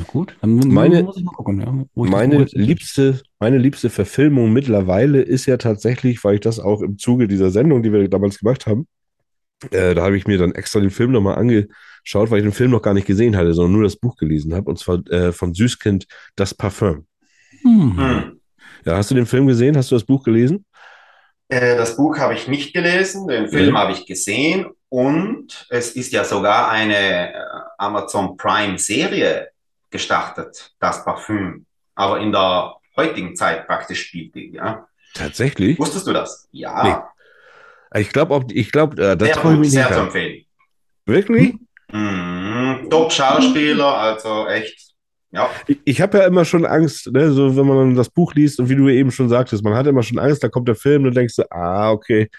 Na gut, dann Meine- muss ich mal gucken. Ja, Meine liebste, meine liebste Verfilmung mittlerweile ist ja tatsächlich, weil ich das auch im Zuge dieser Sendung, die wir damals gemacht haben, äh, da habe ich mir dann extra den Film nochmal angeschaut, weil ich den Film noch gar nicht gesehen hatte, sondern nur das Buch gelesen habe, und zwar äh, von Süßkind, Das Parfum. Hm. hm. Ja, hast du den Film gesehen? Hast du das Buch gelesen? Äh, das Buch habe ich nicht gelesen, den Film Mhm. habe ich gesehen und es ist ja sogar eine äh, Amazon Prime Serie gestartet, das Parfüm. Aber in der heutigen Zeit praktisch spielt die, ja. Tatsächlich? Wusstest du das? Ja. Ich glaube, auch, ich glaube, äh, das Sehr gut, sehr zu empfehlen. Wirklich? Mhm. Top-Schauspieler, also echt, ja. Ich, ich habe ja immer schon Angst, ne, so wenn man das Buch liest und wie du eben schon sagtest, man hat immer schon Angst, da kommt der Film und denkst du, ah, okay,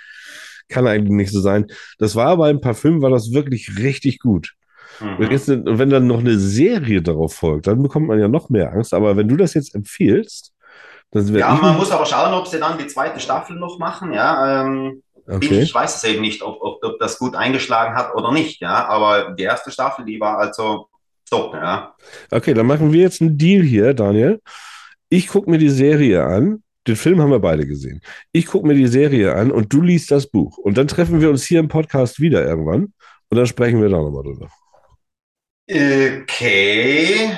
kann eigentlich nicht so sein. Das war aber im Parfüm, war das wirklich richtig gut. Und Mhm. jetzt, und wenn dann noch eine Serie darauf folgt, dann bekommt man ja noch mehr Angst. Aber wenn du das jetzt empfiehlst, Das wär Ja, ich man muss aber schauen, ob sie dann die zweite Staffel noch machen. Ja, ähm, Okay. ich weiß es eben nicht, ob, ob, ob das gut eingeschlagen hat oder nicht. Ja, aber die erste Staffel, die war also top. Ja. Okay, dann machen wir jetzt einen Deal hier, Daniel. Ich gucke mir die Serie an. Den Film haben wir beide gesehen. Ich gucke mir die Serie an und du liest das Buch. Und dann treffen wir uns hier im Podcast wieder irgendwann und dann sprechen wir da nochmal drüber. Okay.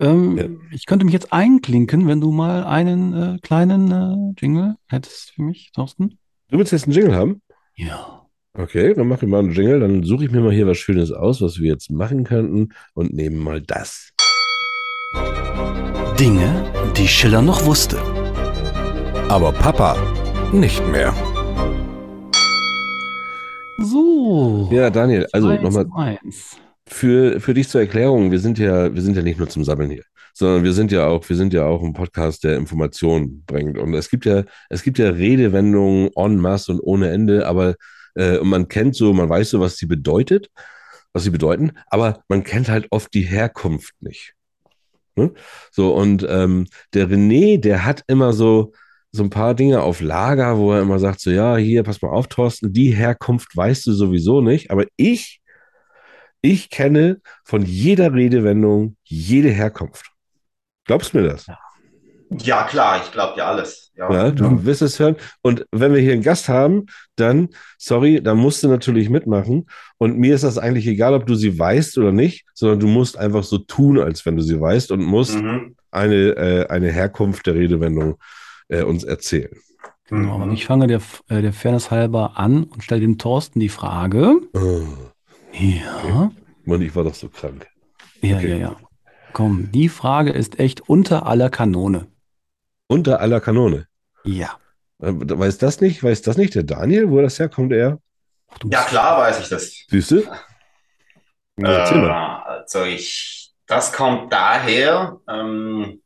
Ähm, Ja. Ich könnte mich jetzt einklinken, wenn du mal einen äh, kleinen äh, Jingle hättest für mich, Thorsten. Du willst jetzt einen Jingle haben? Ja. Okay, dann mache ich mal einen Jingle. Dann suche ich mir mal hier was Schönes aus, was wir jetzt machen könnten und nehmen mal das. Dinge, die Schiller noch wusste. Aber Papa nicht mehr. So. Ja, Daniel, also nochmal. Für, für dich zur Erklärung, wir sind ja, wir sind ja nicht nur zum Sammeln hier, sondern wir sind ja auch, wir sind ja auch ein Podcast, der Informationen bringt. Und es gibt ja, es gibt ja Redewendungen en masse und ohne Ende, aber äh, man kennt so, man weiß so, was sie bedeutet, was sie bedeuten, aber man kennt halt oft die Herkunft nicht. Ne? So, und ähm, der René, der hat immer so, so ein paar Dinge auf Lager, wo er immer sagt, so, ja, hier, pass mal auf, Thorsten, die Herkunft weißt du sowieso nicht, aber ich, ich kenne von jeder Redewendung jede Herkunft. Glaubst du mir das? Ja, klar, ich glaube dir alles. Ja. Ja, du wirst es hören. Und wenn wir hier einen Gast haben, dann, sorry, dann musst du natürlich mitmachen. Und mir ist das eigentlich egal, ob du sie weißt oder nicht, sondern du musst einfach so tun, als wenn du sie weißt und musst Mhm. eine, äh, eine Herkunft der Redewendung äh, uns erzählen. Genau, Mhm. aber ich fange der, äh, der Fairness halber an und stelle dem Thorsten die Frage. Oh, Ja. Mann, ich war doch so krank. Ja, Okay. ja, ja. Komm, die Frage ist echt unter aller Kanone. Unter aller Kanone. Ja. Äh, Weiß das nicht? Weiß das nicht der Daniel, wo das herkommt, er? Ja, klar weiß ich das. Siehst du? Äh, also ich, das kommt daher, ähm,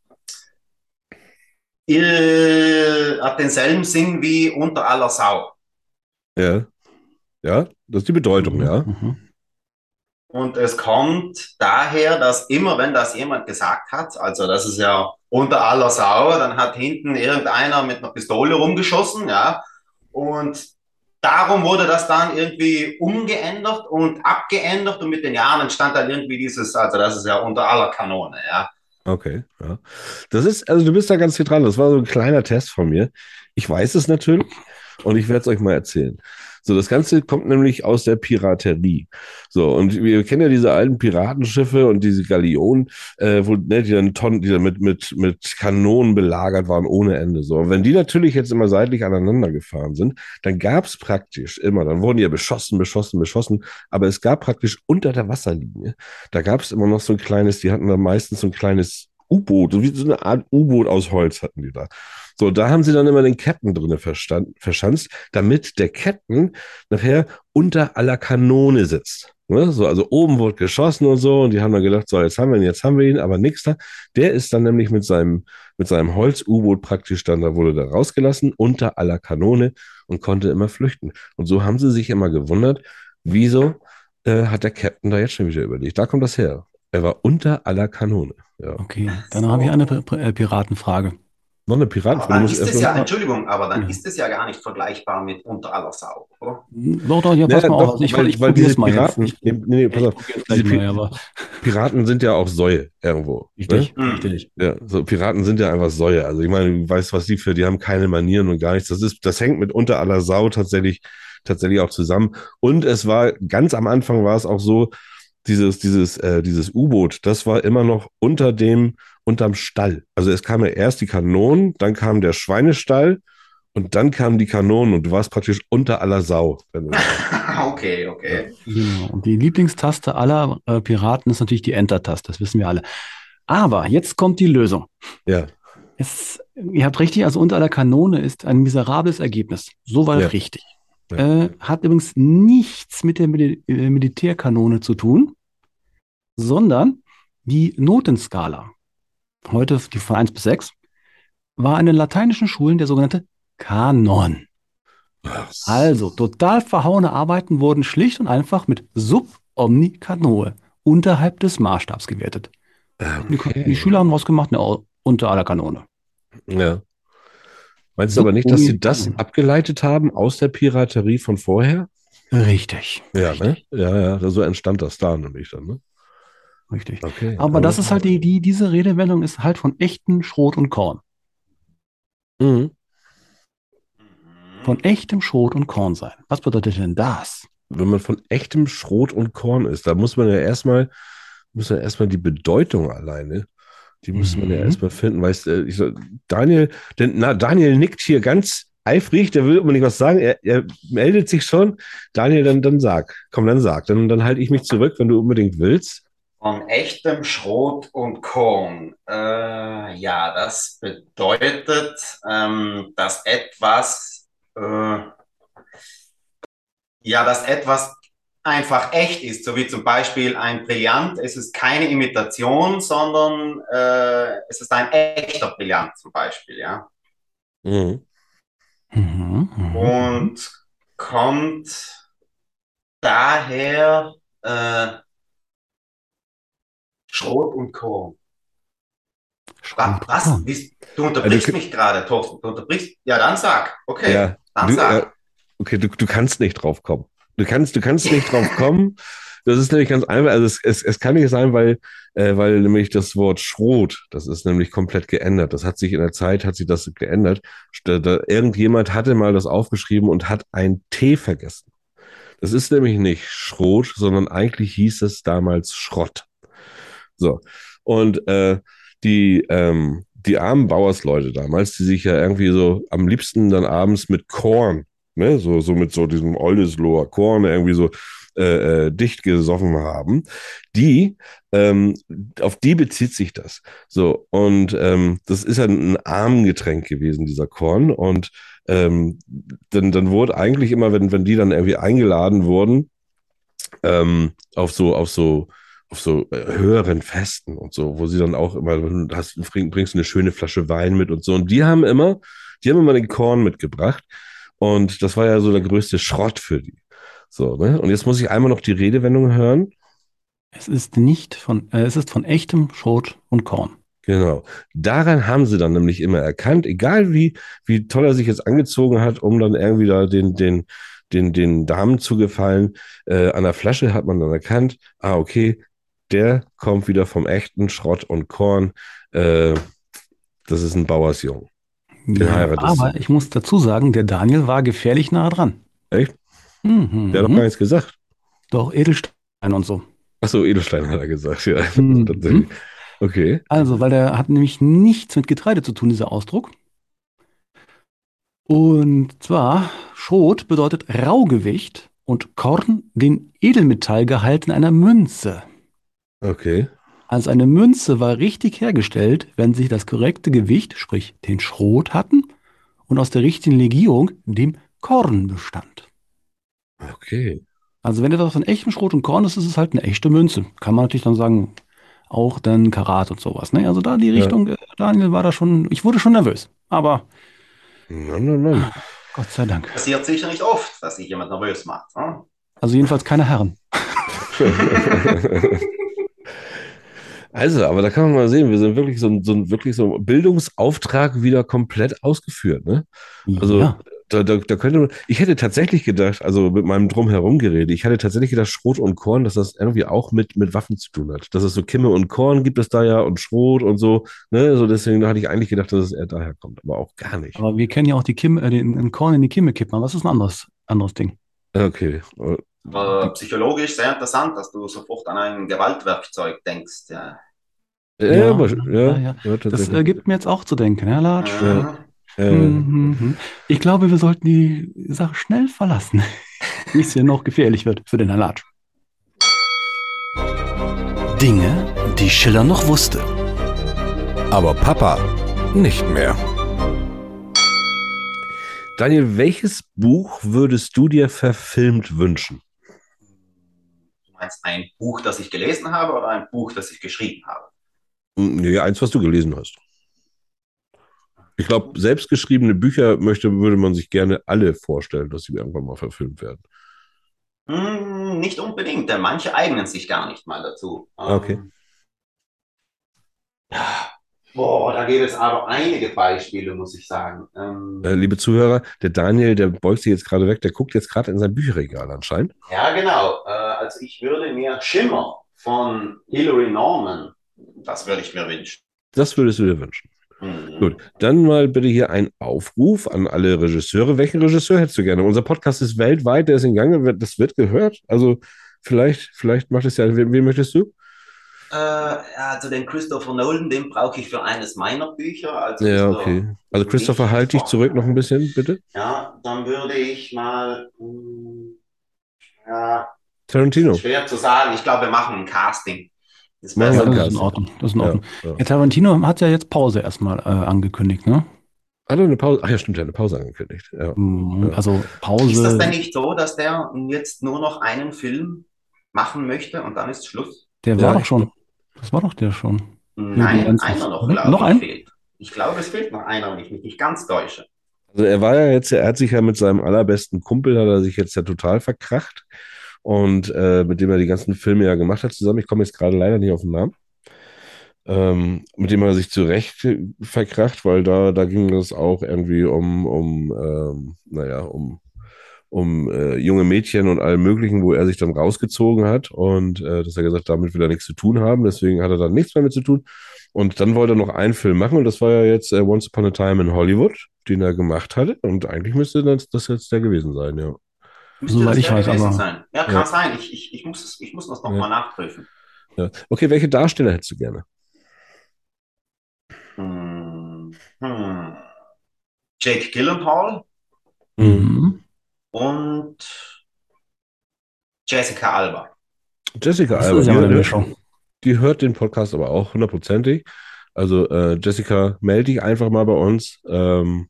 ihr hat denselben Sinn wie unter aller Sau. Ja. Ja, das ist die Bedeutung, ja. Mhm. Und es kommt daher, dass immer, wenn das jemand gesagt hat, also das ist ja unter aller Sau, dann hat hinten irgendeiner mit einer Pistole rumgeschossen, ja. Und darum wurde das dann irgendwie umgeändert und abgeändert und mit den Jahren entstand dann irgendwie dieses, also das ist ja unter aller Kanone, ja. Okay, ja. Das ist, also du bist da ganz viel dran. Das war so ein kleiner Test von mir. Ich weiß es natürlich und ich werde es euch mal erzählen. So, das Ganze kommt nämlich aus der Piraterie. So, und wir kennen ja diese alten Piratenschiffe und diese Galionen, äh, wo, ne, die dann Tonnen, die dann mit, mit, mit Kanonen belagert waren ohne Ende. So, und wenn die natürlich jetzt immer seitlich aneinander gefahren sind, dann gab es praktisch immer, dann wurden die ja beschossen, beschossen, beschossen, aber es gab praktisch unter der Wasserlinie, da gab es immer noch so ein kleines, die hatten da meistens so ein kleines U-Boot, so wie so eine Art U-Boot aus Holz hatten die da. So, da haben sie dann immer den Captain drinne verschanzt, damit der Captain nachher unter aller Kanone sitzt. Ne? So, also oben wurde geschossen und so, und die haben dann gedacht, so, jetzt haben wir ihn, jetzt haben wir ihn, aber nix da. Der ist dann nämlich mit seinem, mit seinem Holz-U-Boot praktisch dann, da wurde da rausgelassen, unter aller Kanone und konnte immer flüchten. Und so haben sie sich immer gewundert, wieso äh, hat der Captain da jetzt schon wieder überlegt. Da kommt das her. Er war unter aller Kanone. Ja. Okay, dann habe ich eine äh, Piratenfrage. Noch eine Aber Piratenfrage. dann ist es ja, Entschuldigung, aber dann ist es ja gar nicht vergleichbar mit unter aller Sau, oder? Doch, doch, ja, pass Ja, mal doch, auf. Ich weil- ich weil diese Piraten. Ich, nee, nee, pass auf, diese mal, aber Piraten sind ja auch Säue irgendwo. Ne? richtig, Hm. richtig. Ja, so Piraten sind ja einfach Säue. Also ich meine, du weißt, was die für, die haben keine Manieren und gar nichts. Das ist, das hängt mit unter aller Sau tatsächlich, tatsächlich auch zusammen. Und es war, ganz am Anfang war es auch so, dieses, dieses, äh, dieses U-Boot, das war immer noch unter dem, unterm Stall. Also es kamen ja erst die Kanonen, dann kam der Schweinestall und dann kamen die Kanonen und du warst praktisch unter aller Sau. okay, okay. Genau. Und die Lieblingstaste aller äh, Piraten ist natürlich die Enter-Taste, das wissen wir alle. Aber jetzt kommt die Lösung. Ja, Es, ihr habt richtig, also unter aller Kanone ist ein miserables Ergebnis. Soweit Ja. richtig. Ja. Äh, hat übrigens nichts mit der Mil äh, Militärkanone zu tun, sondern die Notenskala, heute die von 1 bis 6, war in den lateinischen Schulen der sogenannte Kanon. Also, total verhauene Arbeiten wurden schlicht und einfach mit Sub Omni Canoe unterhalb des Maßstabs gewertet. Die, die Schüler haben rausgemacht, ne, unter aller Kanone. Ja. Meinst du aber nicht, dass sie das abgeleitet haben aus der Piraterie von vorher? Richtig. Ja, ne? Ja, ja, so entstand das da nämlich dann, ne? Richtig. Okay. Aber das ist halt die, die, diese Redewendung ist halt von echten Schrot und Korn. Mhm. Von echtem Schrot und Korn sein. Was bedeutet denn das? Wenn man von echtem Schrot und Korn ist, da muss man ja erstmal, muss man erstmal die Bedeutung alleine, die muss man ja Mhm. erstmal finden. Weißt du, ich so, Daniel, denn, na, Daniel nickt hier ganz eifrig, der will unbedingt was sagen, er, er meldet sich schon. Daniel, dann, dann sag, komm, dann sag, dann, dann halte ich mich zurück, wenn du unbedingt willst. Von echtem Schrot und Korn. Äh, ja, das bedeutet, ähm, dass etwas, äh, ja, dass etwas einfach echt ist, so wie zum Beispiel ein Brillant. Es ist keine Imitation, sondern äh, es ist ein echter Brillant zum Beispiel, ja. Mhm. Mhm, mhm. Und kommt daher äh, Schrot und Korn. Schrot Was? Du unterbrichst Also, mich gerade, Thorsten. Du unterbrichst. Ja, dann sag. Okay, Ja, dann du, sag. äh, okay, du, du kannst nicht drauf kommen. Du kannst, du kannst nicht drauf kommen. Das ist nämlich ganz einfach. Also es, es, es kann nicht sein, weil, äh, weil nämlich das Wort Schrot, das ist nämlich komplett geändert. Das hat sich in der Zeit, hat sich das geändert. Da, da, irgendjemand hatte mal das aufgeschrieben und hat ein T vergessen. Das ist nämlich nicht Schrot, sondern eigentlich hieß es damals Schrott. So. Und äh, die, ähm, die armen Bauersleute damals, die sich ja irgendwie so am liebsten dann abends mit Korn, ne, so, so mit so diesem Oldesloher Korn irgendwie so äh, äh, dicht gesoffen haben, die, ähm, auf die bezieht sich das. So, und ähm, das ist ja ein Armengetränk gewesen, dieser Korn. Und ähm, dann, dann wurde eigentlich immer, wenn, wenn die dann irgendwie eingeladen wurden, ähm, auf so, auf so, auf so äh, höheren Festen und so, wo sie dann auch immer, du hast, bring, bringst eine schöne Flasche Wein mit und so. Und die haben immer, die haben immer den Korn mitgebracht. Und das war ja so der größte Schrott für die. So, ne? Und jetzt muss ich einmal noch die Redewendung hören. Es ist nicht von, äh, es ist von echtem Schrot und Korn. Genau. Daran haben sie dann nämlich immer erkannt, egal wie, wie toll er sich jetzt angezogen hat, um dann irgendwie da den, den, den, den Damen zu gefallen, äh, an der Flasche hat man dann erkannt, ah, okay, der kommt wieder vom echten Schrott und Korn. Äh, das ist ein Bauersjung. Den heiratest du. aber ich muss dazu sagen, der Daniel war gefährlich nah dran. Echt? Mhm. Der hat doch gar nichts gesagt. Doch, Edelstein und so. Achso, Edelstein hat er gesagt, ja. Mhm. Okay. Also, weil der hat nämlich nichts mit Getreide zu tun, dieser Ausdruck. Und zwar, Schrot bedeutet Raugewicht und Korn den Edelmetallgehalt in einer Münze. Okay. Also eine Münze war richtig hergestellt, wenn sie das korrekte Gewicht, sprich den Schrot hatten und aus der richtigen Legierung, dem Korn bestand. Okay. Also wenn etwas von echtem Schrot und Korn ist, ist es halt eine echte Münze. Kann man natürlich dann sagen, auch dann Karat und sowas. Ne? Also da die Ja. Richtung, äh, Daniel war da schon, ich wurde schon nervös. Aber Nein, nein, nein. Gott sei Dank. Passiert sicher nicht oft, dass sich jemand nervös macht. Ne? Also jedenfalls keine Herren. Also, aber da kann man mal sehen, wir sind wirklich so ein, so ein, wirklich so ein Bildungsauftrag wieder komplett ausgeführt, ne? Also, ja. da, da, da könnte man, ich hätte tatsächlich gedacht, also mit meinem Drumherum-Gerede, ich hätte tatsächlich gedacht, Schrot und Korn, dass das irgendwie auch mit, mit Waffen zu tun hat. Dass es so Kimme und Korn gibt es da ja und Schrot und so, ne? So deswegen hatte ich eigentlich gedacht, dass es eher daher kommt, aber auch gar nicht. Aber wir kennen ja auch die Kimme, äh, den, den Korn in die Kimme kippen. Aber was ist ein anderes, anderes Ding? Okay. Aber psychologisch sehr interessant, dass du sofort an ein Gewaltwerkzeug denkst. Ja. Ja, Ja, aber, ja, ja, ja. ja, Das tatsächlich. äh, gibt mir jetzt auch zu denken, Herr Latsch. Ja. Äh, Mhm, mhm. Ich glaube, wir sollten die Sache schnell verlassen, wie es hier noch gefährlich wird für den Herrn Latsch. Dinge, die Schiller noch wusste. Aber Papa nicht mehr. Daniel, welches Buch würdest du dir verfilmt wünschen? Meinst ein Buch, das ich gelesen habe oder ein Buch, das ich geschrieben habe? Nee, eins, was du gelesen hast. Ich glaube, selbstgeschriebene Bücher möchte, würde man sich gerne alle vorstellen, dass sie irgendwann mal verfilmt werden. Hm, nicht unbedingt, denn manche eignen sich gar nicht mal dazu. Okay. Ähm, ja, Boah, da gibt es aber einige Beispiele, muss ich sagen. Ähm, Äh, liebe Zuhörer, der Daniel, der beugt sich jetzt gerade weg, der guckt jetzt gerade in sein Bücherregal anscheinend. ja, genau. Äh, also ich würde mir Schimmer von Hilary Norman, das würde ich mir wünschen. Das würdest du dir wünschen. Mhm. Gut, dann mal bitte hier ein Aufruf an alle Regisseure. Welchen Regisseur hättest du gerne? Unser Podcast ist weltweit, der ist in Gange, das wird gehört. Also vielleicht, vielleicht macht es ja, wen, wen möchtest du? Äh, also den Christopher Nolan, den brauche ich für eines meiner Bücher. Also Ja, okay. Also Christopher, nicht halt dich zurück noch ein bisschen, bitte. Ja, dann würde ich mal, hm, ja, Tarantino. schwer zu sagen. Ich glaube, wir machen ein Casting. Das Ja, das ist in. Ordnung. Das ist in Ordnung. ja. Ja, Tarantino hat ja jetzt Pause erstmal äh, angekündigt, ne? Hat er eine Pause? Ach ja, stimmt, er hat eine Pause angekündigt. Ja. Mhm. Also Ist das Pause. denn nicht so, dass der jetzt nur noch einen Film machen möchte und dann ist Schluss? Der Ja, war doch schon. Das war doch der schon. Nein, einer noch, glaube Noch ich, ein? fehlt. Ich glaube, es fehlt noch einer, wenn ich mich nicht ganz täusche. Also er war ja jetzt, er hat sich ja mit seinem allerbesten Kumpel, hat er sich jetzt ja total verkracht. Und äh, mit dem er die ganzen Filme ja gemacht hat zusammen. Ich komme jetzt gerade leider nicht auf den Namen. Ähm, mit dem er sich zurecht verkracht, weil da, da ging es auch irgendwie um, um ähm, naja, um, um äh, junge Mädchen und allem Möglichen, wo er sich dann rausgezogen hat und äh, dass er gesagt, damit will er nichts zu tun haben, deswegen hat er dann nichts mehr mit zu tun. Und dann wollte er noch einen Film machen und das war ja jetzt äh, Once Upon a Time in Hollywood, den er gemacht hatte. Und eigentlich müsste das, das jetzt der gewesen sein, ja. Müsste Soweit das ich weiß, gewesen aber- Sein. Ja, kann Ja. sein. Ich, ich, ich, muss, ich muss das Ja. nochmal nachprüfen. ja. Okay, welche Darsteller hättest du gerne? Hm. Hm. Jake Gyllenhaal Mhm. und Jessica Alba. Jessica Das Alba, ist ja eine die, Mischung. die hört den Podcast aber auch hundertprozentig. Also äh, Jessica, melde dich einfach mal bei uns. Ähm,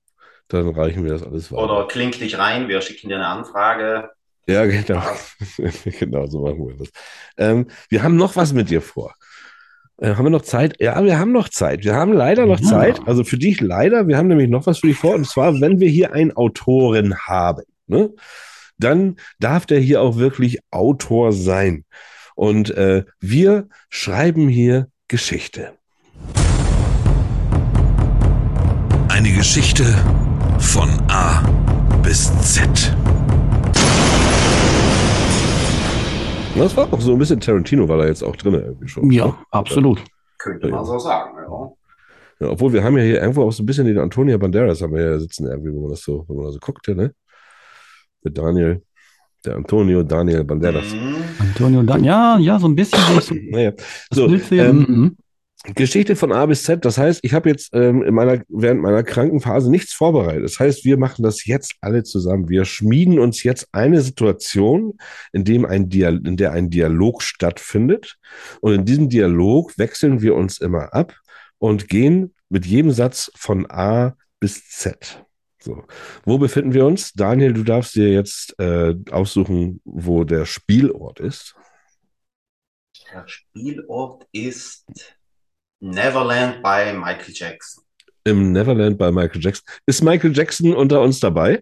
dann reichen wir das alles weiter. Oder klink dich rein, wir schicken dir eine Anfrage. Ja, genau. genau, so machen wir das. Ähm, wir haben noch was mit dir vor. Äh, haben wir noch Zeit? Ja, wir haben noch Zeit. Wir haben leider noch Ja. Zeit. Also für dich leider. Wir haben nämlich noch was für dich vor. Und zwar, wenn wir hier einen Autoren haben, ne, dann darf der hier auch wirklich Autor sein. Und äh, wir schreiben hier Geschichte. Eine Geschichte von A bis Z. Das war auch so ein bisschen Tarantino, war da jetzt auch drin irgendwie schon. Ja, ne? absolut. Könnte man so sagen. Ja. Ja, obwohl wir haben ja hier irgendwo auch so ein bisschen den Antonio Banderas haben wir ja sitzen irgendwie, wo man das so, wenn man das so guckt, ja, ne? Der Daniel, der Antonio Daniel Banderas. Mhm. Antonio Dan, ja, ja, so ein bisschen. So, Naja, so, ähm, mhm. Geschichte von A bis Z. Das heißt, ich habe jetzt ähm, in meiner, während meiner Krankenphase nichts vorbereitet. Das heißt, wir machen das jetzt alle zusammen. Wir schmieden uns jetzt eine Situation, in, dem ein in der ein Dialog stattfindet. Und in diesem Dialog wechseln wir uns immer ab und gehen mit jedem Satz von A bis Z. So. Wo befinden wir uns? Daniel, du darfst dir jetzt äh, aussuchen, wo der Spielort ist. Der Spielort ist Neverland bei Michael Jackson. Im Neverland bei Michael Jackson. Ist Michael Jackson unter uns dabei?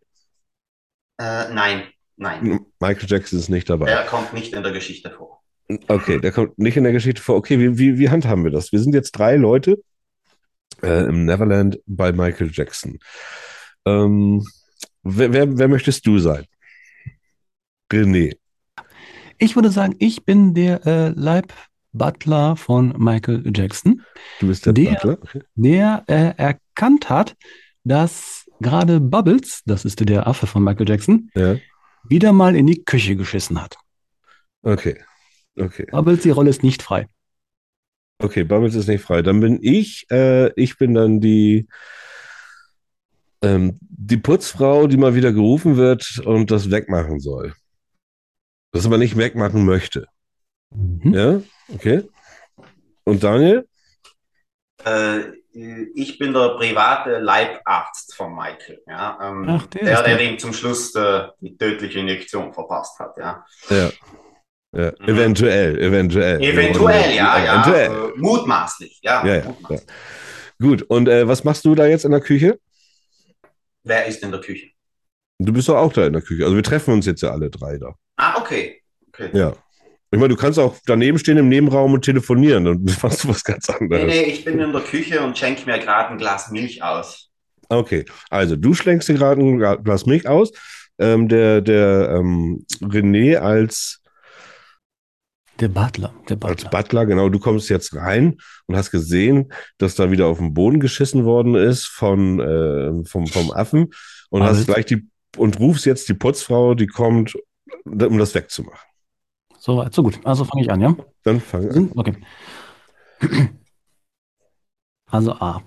Äh, nein, nein. Michael Jackson ist nicht dabei. Der kommt nicht in der Geschichte vor. Okay, der kommt nicht in der Geschichte vor. Okay, wie, wie, wie handhaben wir das? Wir sind jetzt drei Leute äh, im Neverland bei Michael Jackson. Ähm, wer, wer, wer möchtest du sein? René. Ich würde sagen, ich bin der äh, Leibbutler von Michael Jackson, Du bist der, Der- Butler. Okay. der äh, erkannt hat, dass gerade Bubbles, das ist der Affe von Michael Jackson, Ja. wieder mal in die Küche geschissen hat. Okay. Okay. Bubbles, die Rolle ist nicht frei. Okay, Bubbles ist nicht frei. Dann bin ich, äh, ich bin dann die, ähm, die Putzfrau, die mal wieder gerufen wird und das wegmachen soll. Das aber nicht wegmachen möchte. Mhm. Ja, okay. Und Daniel? Äh, ich bin der private Leibarzt von Michael. Ja? Ähm, Ach, der der, der der. ihm zum Schluss äh, die tödliche Injektion verpasst hat. Ja? Ja. Ja, Mhm. eventuell, eventuell. Eventuell, ja, ja. Eventuell. Äh, mutmaßlich, ja. Ja, ja, mutmaßlich. Gut, und äh, was machst du da jetzt in der Küche? Wer ist in der Küche? Du bist doch auch da in der Küche. Also wir treffen uns jetzt ja alle drei da. Ah, okay. okay. Ja. Ich meine, du kannst auch daneben stehen im Nebenraum und telefonieren und machst du was ganz Nee, anderes. nee, ich bin in der Küche und schenke mir gerade ein Glas Milch aus. Okay, also du schlängst dir gerade ein Gla- Glas Milch aus. Ähm, der der ähm, René als, Der Butler, der als Butler. Butler, genau, du kommst jetzt rein und hast gesehen, dass da wieder auf den Boden geschissen worden ist von, äh, vom, vom Affen und Alles. hast gleich die und rufst jetzt die Putzfrau, die kommt, um das wegzumachen. So weit, so gut. Also fange ich an, ja? Dann fang an. Sind? Okay. Also A.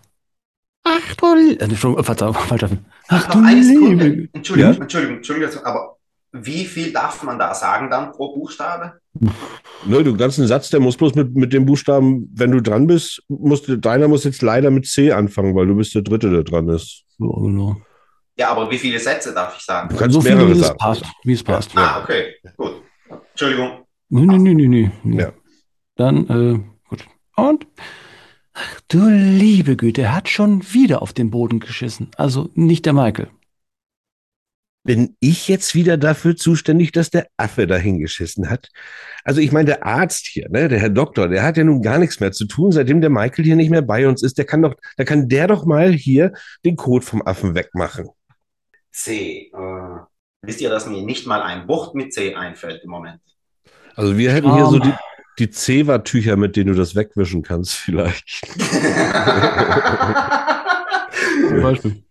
Ach du Lie- äh, Entschuldigung, Verzeihung, falscher Film. Ach du Liebe. Entschuldigung, Ja? Entschuldigung, Entschuldigung, aber wie viel darf man da sagen dann pro Buchstabe? Ne, du ganzen Satz, der muss bloß mit, mit dem Buchstaben, wenn du dran bist, musst, du- deiner muss jetzt leider mit C anfangen, weil du bist der Dritte, der dran ist. So, genau. Ja, aber wie viele Sätze darf ich Du sagen? kannst So viel, mehrere wie es sagen. passt. Wie es passt. Ah, okay, gut. Entschuldigung. Nee, nee, nee, nee, nee. nee. Ja. Dann, äh, gut. Und? Ach du liebe Güte, er hat schon wieder auf den Boden geschissen. Also nicht der Michael. Bin ich jetzt wieder dafür zuständig, dass der Affe dahin geschissen hat? Also ich meine, der Arzt hier, ne, der Herr Doktor, der hat ja nun gar nichts mehr zu tun, seitdem der Michael hier nicht mehr bei uns ist. Der kann doch, da kann der doch mal hier den Kot vom Affen wegmachen. C. Äh, wisst ihr, dass mir nicht mal ein Wort mit C einfällt im Moment? Also wir hätten hier so die, die Zewa-Tücher, mit denen du das wegwischen kannst, vielleicht. Zum Beispiel.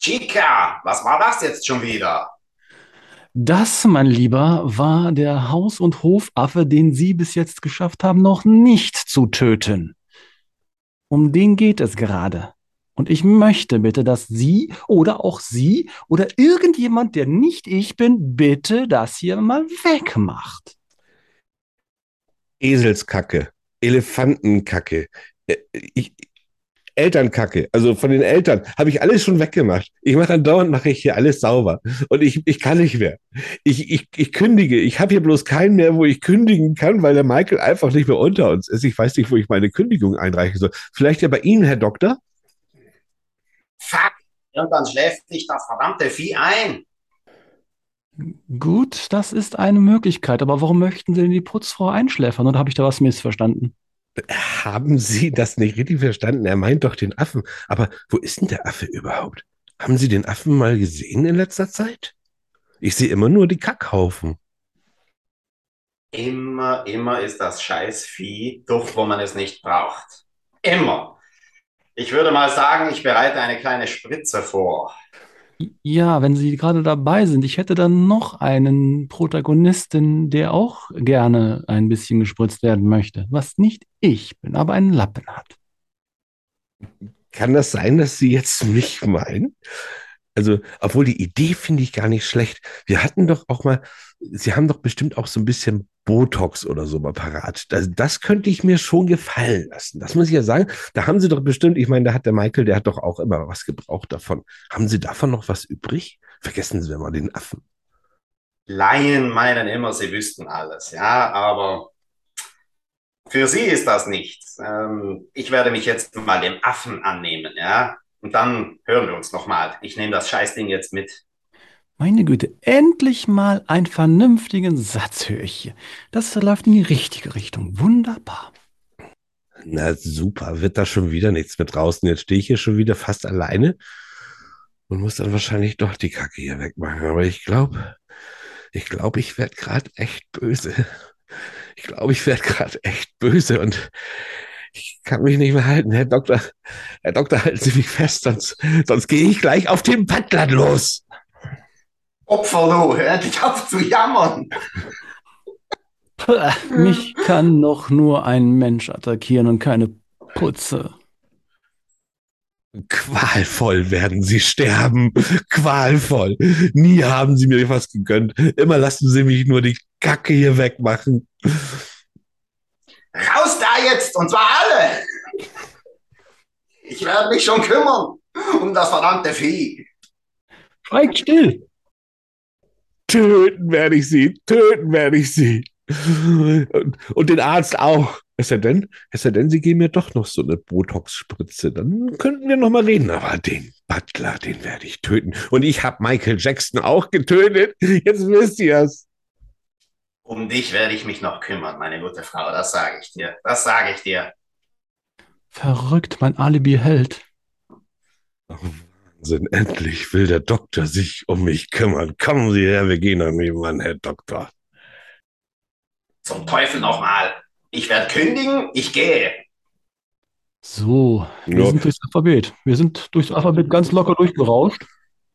Chica, was war das jetzt schon wieder? Das, mein Lieber, war der Haus- und Hofaffe, den Sie bis jetzt geschafft haben, noch nicht zu töten. Um den geht es gerade. Und ich möchte bitte, dass Sie oder auch Sie oder irgendjemand, der nicht ich bin, bitte das hier mal wegmacht. Eselskacke, Elefantenkacke, äh, ich, Elternkacke, also von den Eltern habe ich alles schon weggemacht. Ich mache andauernd mache ich hier alles sauber und ich, ich kann nicht mehr. Ich, ich, ich kündige. Ich habe hier bloß keinen mehr, wo ich kündigen kann, weil der Michael einfach nicht mehr unter uns ist. Ich weiß nicht, wo ich meine Kündigung einreichen soll. Vielleicht ja bei Ihnen, Herr Doktor? Irgendwann schläft sich das verdammte Vieh ein. Gut, das ist eine Möglichkeit, aber warum möchten Sie denn die Putzfrau einschläfern? Oder habe ich da was missverstanden? Haben Sie das nicht richtig verstanden? Er meint doch den Affen. Aber wo ist denn der Affe überhaupt? Haben Sie den Affen mal gesehen in letzter Zeit? Ich sehe immer nur die Kackhaufen. Immer, immer ist das Scheißvieh dort, wo man es nicht braucht. Immer. Ich würde mal sagen, ich bereite eine kleine Spritze vor. Ja, wenn Sie gerade dabei sind, ich hätte dann noch einen Protagonisten, der auch gerne ein bisschen gespritzt werden möchte, was nicht ich bin, aber einen Lappen hat. Kann das sein, dass Sie jetzt mich meinen? Also, obwohl die Idee finde ich gar nicht schlecht. Wir hatten doch auch mal, Sie haben doch bestimmt auch so ein bisschen Botox oder so mal parat. Das, das könnte ich mir schon gefallen lassen. Das muss ich ja sagen. Da haben Sie doch bestimmt, ich meine, da hat der Michael, der hat doch auch immer was gebraucht davon. Haben Sie davon noch was übrig? Vergessen Sie mal den Affen. Laien meinen immer, sie wüssten alles, ja, aber für sie ist das nichts. Ähm, ich werde mich jetzt mal dem Affen annehmen, ja, und dann hören wir uns nochmal. Ich nehme das Scheißding jetzt mit. Meine Güte, endlich mal einen vernünftigen Satz höre ich hier. Das läuft in die richtige Richtung. Wunderbar. Na super, wird da schon wieder nichts mit draußen. Jetzt stehe ich hier schon wieder fast alleine und muss dann wahrscheinlich doch die Kacke hier wegmachen. Aber ich glaube, ich glaube, ich werde gerade echt böse. Ich glaube, ich werde gerade echt böse und ich kann mich nicht mehr halten. Herr Doktor, Herr Doktor, halten Sie mich fest, sonst, sonst gehe ich gleich auf den Butler los. Opfer, du, hör endlich auf zu jammern. Mich kann noch nur ein Mensch attackieren und keine Putze. Qualvoll werden Sie sterben. Qualvoll. Nie haben Sie mir was gegönnt. Immer lassen Sie mich nur die Kacke hier wegmachen. Raus da jetzt, und zwar alle. Ich werde mich schon kümmern um das verdammte Vieh. Schweigt still! Töten werde ich Sie. Töten werde ich Sie. Und, und den Arzt auch. Es sei denn, es sei denn, Sie geben mir doch noch so eine Botox-Spritze. Dann könnten wir noch mal reden. Aber den Butler, den werde ich töten. Und ich habe Michael Jackson auch getötet. Jetzt wisst ihr es. Um dich werde ich mich noch kümmern, meine gute Frau, das sage ich dir. Das sage ich dir. Verrückt, mein Alibi hält. Wahnsinn, endlich will der Doktor sich um mich kümmern. Kommen Sie her, wir gehen an den Mann, Herr Doktor. Zum Teufel nochmal. Ich werde kündigen, ich gehe. So, wir Ja. sind durchs Alphabet. Wir sind durchs Alphabet ganz locker durchgerauscht.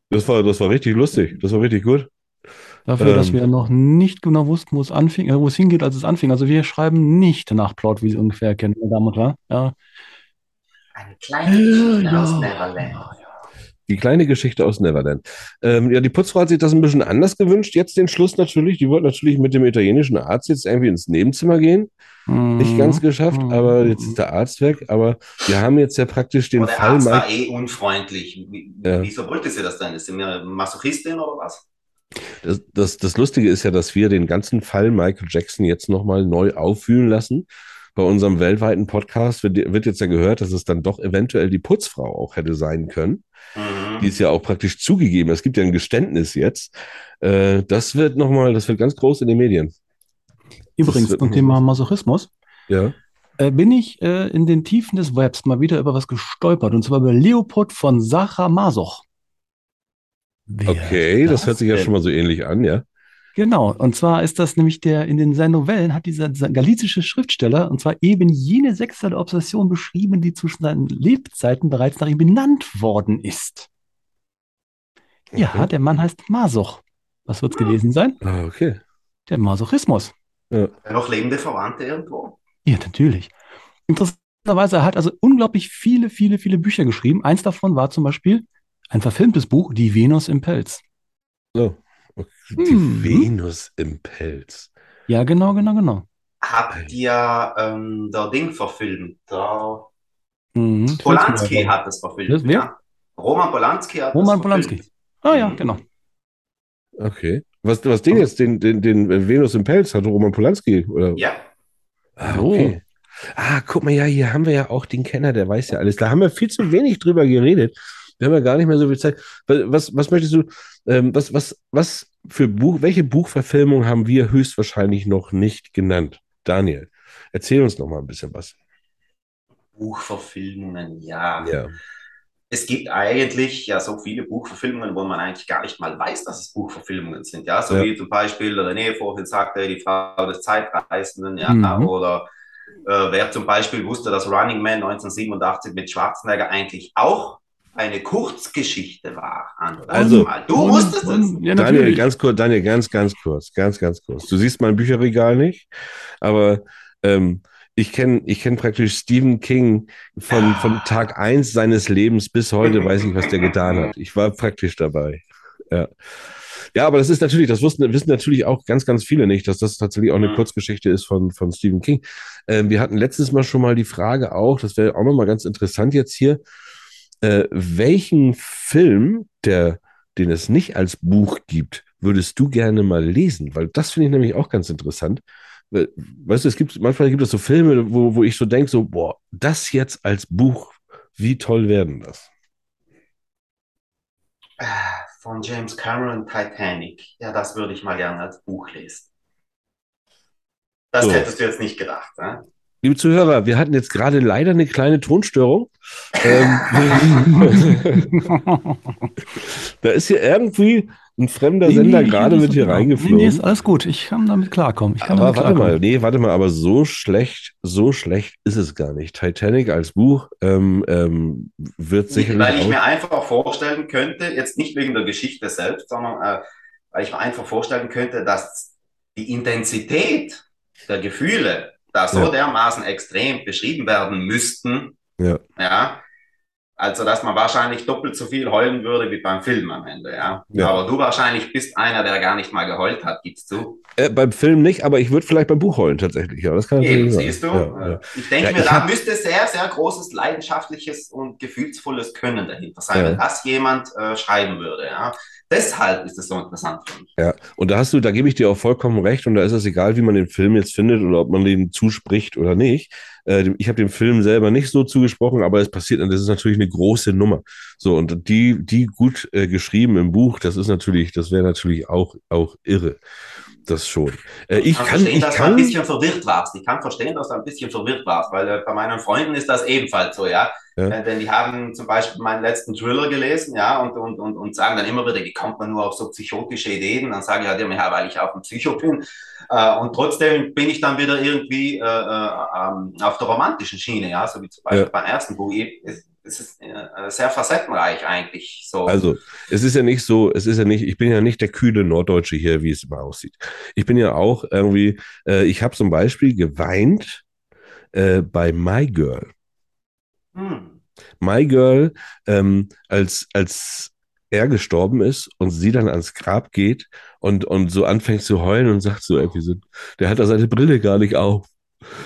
Das war, das war richtig lustig. Das war richtig gut. Dafür, dass Ähm. wir noch nicht genau wussten, wo es anfing, äh, wo es hingeht, als es anfing. Also wir schreiben nicht nach Plot, wie Sie ungefähr kennen, meine Damen und Herren. Ja. Eine kleine Geschichte Ja, aus ja. Die kleine Geschichte aus Neverland. Ähm, ja, die Putzfrau hat sich das ein bisschen anders gewünscht. Jetzt den Schluss natürlich. Die wollte natürlich mit dem italienischen Arzt jetzt irgendwie ins Nebenzimmer gehen. Nicht Mhm. ganz geschafft, Mhm. aber jetzt ist der Arzt weg. Aber wir haben jetzt ja praktisch den Aber der Fall Arzt war eh unfreundlich. Wie, Ja. Wieso wollte sie das denn? Ist sie mir Masochistin oder was? Das, das, das Lustige ist ja, dass wir den ganzen Fall Michael Jackson jetzt nochmal neu auffühlen lassen. Bei unserem weltweiten Podcast wird, wird jetzt ja gehört, dass es dann doch eventuell die Putzfrau auch hätte sein können. Mhm. Die ist ja auch praktisch zugegeben. Es gibt ja ein Geständnis jetzt. Äh, das wird nochmal, das wird ganz groß in den Medien. Übrigens, zum Thema Masochismus Ja. äh, bin ich äh, in den Tiefen des Webs mal wieder über was gestolpert. Und zwar über Leopold von Sacher-Masoch. Wer Okay, ist das hört sich ja denn? schon mal so ähnlich an, ja. Genau, und zwar ist das nämlich der, in den seinen Novellen hat dieser, dieser galizische Schriftsteller, und zwar eben jene sexuelle Obsession beschrieben, die zwischen seinen Lebzeiten bereits nach ihm benannt worden ist. Ja, Okay. der Mann heißt Masoch. Was wird's gewesen sein? Ah, okay. Der Masochismus. Noch lebende Verwandte irgendwo? Ja, natürlich. Interessanterweise, er hat also unglaublich viele, viele, viele Bücher geschrieben. Eins davon war zum Beispiel ein verfilmtes Buch, Die Venus im Pelz. So. Die Mhm. Venus im Pelz. Ja, genau, genau, genau. Habt ihr ähm, der Ding verfilmt? Der Mhm. Polanski hat es verfilmt. Das- wer? Ja. Roman Polanski hat Roman es Polanski. verfilmt. Ah ja, Mhm. genau. Okay. Was, was den jetzt, den, den, den Venus im Pelz, hatte Roman Polanski? Oder? Ja, Ah, okay. Ah, guck mal, ja, hier haben wir ja auch den Kenner, der weiß ja alles. Da haben wir viel zu wenig drüber geredet. Wir haben ja gar nicht mehr so viel Zeit. Was, was möchtest du, ähm, was, was, was für Buch, welche Buchverfilmung haben wir höchstwahrscheinlich noch nicht genannt? Daniel, erzähl uns noch mal ein bisschen was. Buchverfilmungen, ja. Ja. Es gibt eigentlich ja so viele Buchverfilmungen, wo man eigentlich gar nicht mal weiß, dass es Buchverfilmungen sind. Ja, so Ja. wie zum Beispiel René vorhin sagte, die Frau des Zeitreisenden, ja, Mhm. oder äh, wer zum Beispiel wusste, dass Running Man 1987 mit Schwarzenegger eigentlich auch eine Kurzgeschichte war. André. Also- Mal. du Und- wusstest es. Ja, Daniel, ganz kurz, Daniel, ganz, ganz kurz, ganz, ganz kurz. Du siehst mein Bücherregal nicht, aber ähm, ich kenne ich kenn praktisch Stephen King von, von Tag eins seines Lebens bis heute, weiß ich, was der getan hat. Ich war praktisch dabei. Ja. Ja, aber das ist natürlich, das wussten, wissen natürlich auch ganz, ganz viele nicht, dass das tatsächlich auch eine Mhm. Kurzgeschichte ist von, von Stephen King. Ähm, wir hatten letztes Mal schon mal die Frage auch, das wäre auch nochmal ganz interessant jetzt hier, äh, welchen Film, der, den es nicht als Buch gibt, würdest du gerne mal lesen? Weil das finde ich nämlich auch ganz interessant. Weil, Weißt du, es gibt, manchmal gibt es so Filme, wo, wo ich so denke, so, boah, das jetzt als Buch, wie toll werden das? Äh, Von James Cameron Titanic. Ja, das würde ich mal gerne als Buch lesen. Das So. hättest du jetzt nicht gedacht. Ne? Liebe Zuhörer, wir hatten jetzt gerade leider eine kleine Tonstörung. Ähm, da ist hier irgendwie ein fremder Sender gerade mit hier Nee, nee, reingeflogen. ist alles gut. Ich kann damit klarkommen. Ich kann Aber damit warte mal, nee, warte mal, aber so schlecht, so schlecht ist es gar nicht. Titanic als Buch ähm, ähm, wird sicherlich Weil ich mir einfach vorstellen könnte, jetzt nicht wegen der Geschichte selbst, sondern äh, weil ich mir einfach vorstellen könnte, dass die Intensität der Gefühle da so Ja. dermaßen extrem beschrieben werden müssten, Ja. ja, also dass man wahrscheinlich doppelt so viel heulen würde wie beim Film am Ende, ja. Ja. Aber du wahrscheinlich bist einer, der gar nicht mal geheult hat, gibst du. äh, beim Film nicht, aber ich würde vielleicht beim Buch heulen tatsächlich. Ja, das kann Eben, natürlich siehst du? sein. Ja, ja. Ich denke mir, ich da müsste sehr, sehr großes leidenschaftliches und gefühlsvolles Können dahinter sein, wenn das jemand äh, schreiben würde. Ja. Deshalb ist es so interessant für mich. Ja, und da hast du, da gebe ich dir auch vollkommen recht, und da ist es egal, wie man den Film jetzt findet oder ob man den zuspricht oder nicht. Äh, ich habe dem Film selber nicht so zugesprochen, aber es passiert, das ist natürlich eine große Nummer. So, und die, die gut äh, geschrieben im Buch, das ist natürlich, das wäre natürlich auch, auch irre. Das schon. Äh, ich kann, verstehen, ich dass du ein bisschen verwirrt warst. Ich kann verstehen, dass du ein bisschen verwirrt warst, weil äh, bei meinen Freunden ist das ebenfalls so, ja. Ja. Äh, denn die haben zum Beispiel meinen letzten Thriller gelesen, ja, und, und, und, und sagen dann immer wieder, wie kommt man nur auf so psychotische Ideen? Dann sage ich halt immer, ja, weil ich auch ein Psycho bin. Äh, und trotzdem bin ich dann wieder irgendwie äh, äh, ähm, auf der romantischen Schiene, ja, so wie zum Beispiel Ja. beim ersten Buch. Es, ist sehr facettenreich eigentlich. So. Also, es ist ja nicht so, es ist ja nicht, ich bin ja nicht der kühle Norddeutsche hier, wie es immer aussieht. Ich bin ja auch irgendwie, äh, ich habe zum Beispiel geweint äh, bei My Girl. Hm. My Girl, ähm, als, als er gestorben ist und sie dann ans Grab geht und, und so anfängt zu heulen und sagt so irgendwie so, der hat da seine Brille gar nicht auf.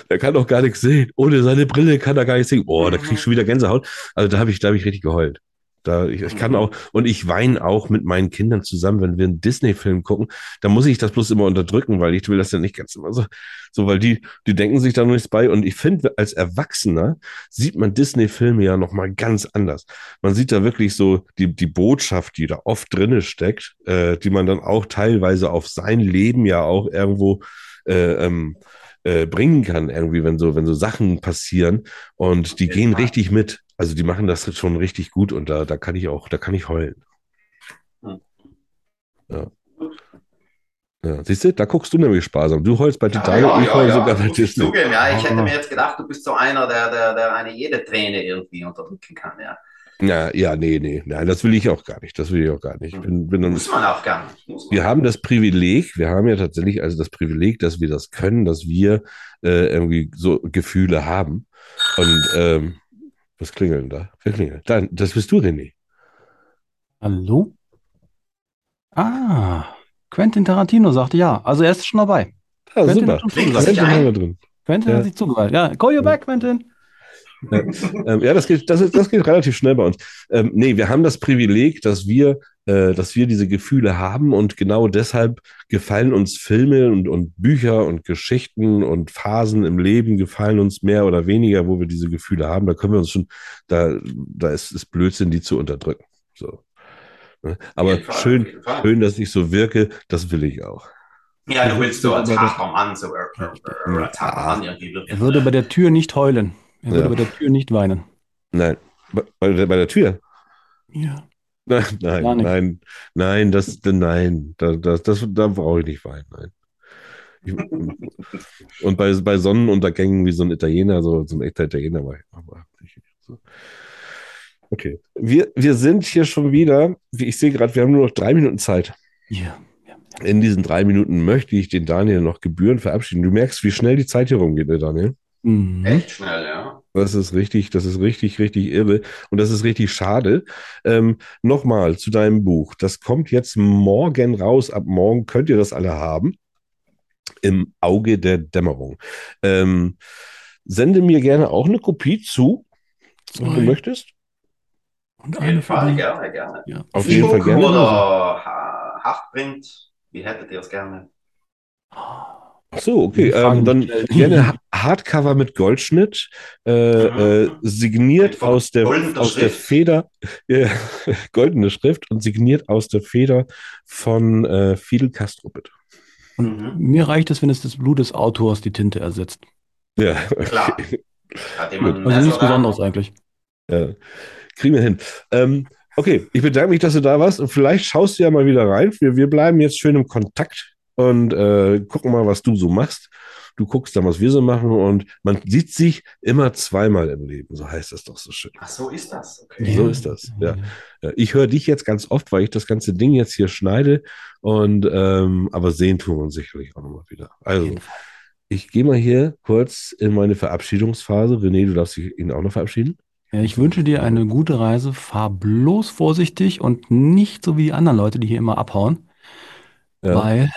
Der kann doch gar nichts sehen. Ohne seine Brille kann er gar nicht sehen. Oh, da krieg ich schon wieder Gänsehaut. Also da habe ich, da habe ich richtig geheult. Da, ich, ich kann auch, und ich weine auch mit meinen Kindern zusammen, wenn wir einen Disney-Film gucken. Da muss ich das bloß immer unterdrücken, weil ich will das ja nicht ganz immer so, so, weil die, die denken sich da nichts bei. Und ich finde, als Erwachsener sieht man Disney-Filme ja nochmal ganz anders. Man sieht da wirklich so die, die Botschaft, die da oft drinne steckt, äh, die man dann auch teilweise auf sein Leben ja auch irgendwo äh, ähm, äh, bringen kann, irgendwie, wenn so, wenn so Sachen passieren. Und die jeden gehen richtig mit. Also die machen das schon richtig gut und da, da kann ich auch, da kann ich heulen. Hm. Ja. Ja, siehst du, da guckst du nämlich sparsam. Du heulst bei Titanic, ja, ich ja, heul ja, sogar bei ich Disney. zugeben, ja, ich hätte mir jetzt gedacht, du bist so einer, der, der, der eine jede Träne irgendwie unterdrücken kann, ja. Ja, ja, nee, nee, nein, das will ich auch gar nicht. Das will ich auch gar nicht. Ich bin, bin Muss man auch gar nicht. Wir haben das Privileg, wir haben ja tatsächlich also das Privileg, dass wir das können, dass wir äh, irgendwie so Gefühle haben. Und ähm, was klingelt denn da? Wer klingelt? Da, das bist du, René. Hallo? Ah, Quentin Tarantino sagte ja. Also er ist schon dabei. Ah, Quentin super. hat schon Quentin. Quentin Ja. hat sich zugeweiht. Ja, call you back, Quentin. Ähm, ja, das geht, das, ist, das geht relativ schnell bei uns. Ähm, nee, wir haben das Privileg, dass wir, äh, dass wir diese Gefühle haben und genau deshalb gefallen uns Filme und, und Bücher und Geschichten und Phasen im Leben gefallen uns mehr oder weniger, wo wir diese Gefühle haben. Da können wir uns schon, da, da ist es Blödsinn, die zu unterdrücken. So. Ne? Aber Fall, schön, schön, dass ich so wirke, das will ich auch. Ja, du willst so als das- harter Mann, so äh, äh, als harter Mann irgendwie wirken. Er würde bei der Tür nicht heulen. Er würde Ja. bei der Tür nicht weinen. Nein, bei, bei der- bei der Tür. Ja. Nein, nein, nein, nein, das, nein, da, das, das, da brauche ich nicht weinen, nein. Ich, und bei, bei Sonnenuntergängen wie so ein Italiener, so, so ein echter Italiener war ich aber nicht so. Okay. Wir, wir sind hier schon wieder, wie ich sehe gerade, wir haben nur noch drei Minuten Zeit. Ja. In diesen drei Minuten möchte ich den Daniel noch gebührend verabschieden. Du merkst, wie schnell die Zeit hier rumgeht, ne, Daniel? Mhm. Echt schnell, ja. Das ist richtig, das ist richtig, richtig irre. Und das ist richtig schade. Ähm, Nochmal zu deinem Buch. Das kommt jetzt morgen raus. Ab morgen könnt ihr das alle haben. Im Auge der Dämmerung. Ähm, sende mir gerne auch eine Kopie zu, wenn du Zwei. möchtest. Und Auf jeden Fall, gerne, gerne. Ja. Auf jeden Fall gerne. Oder Ha- Haftprint, wie hättet ihr es gerne? Ach so, okay. Ähm, dann gerne Ha- Hardcover mit Goldschnitt, äh, äh, signiert aus der, aus der. Feder, ja, goldene Schrift und signiert aus der Feder von äh, Fidel Castro, bitte. Mhm. Mir reicht es, wenn es das Blut des Autors die Tinte ersetzt. Ja, Klar. okay. Ein Also nichts? Besonderes eigentlich. Ja. Kriegen wir hin. Ähm, okay, ich bedanke mich, dass du da warst und vielleicht schaust du ja mal wieder rein. Wir, wir bleiben jetzt schön im Kontakt und äh, gucken mal, was du so machst. Du guckst dann, was wir so machen und man sieht sich immer zweimal im Leben. So heißt das doch so schön. Ach, so ist das. Okay. So ist das. Ja. Ja, Ich höre dich jetzt ganz oft, weil ich das ganze Ding jetzt hier schneide und ähm, aber sehen tun wir uns sicherlich auch nochmal wieder. Also, ich gehe mal hier kurz in meine Verabschiedungsphase. René, du darfst dich ihn auch noch verabschieden. Ja, ich wünsche dir eine gute Reise. Fahr bloß vorsichtig und nicht so wie die anderen Leute, die hier immer abhauen. Ja. Weil.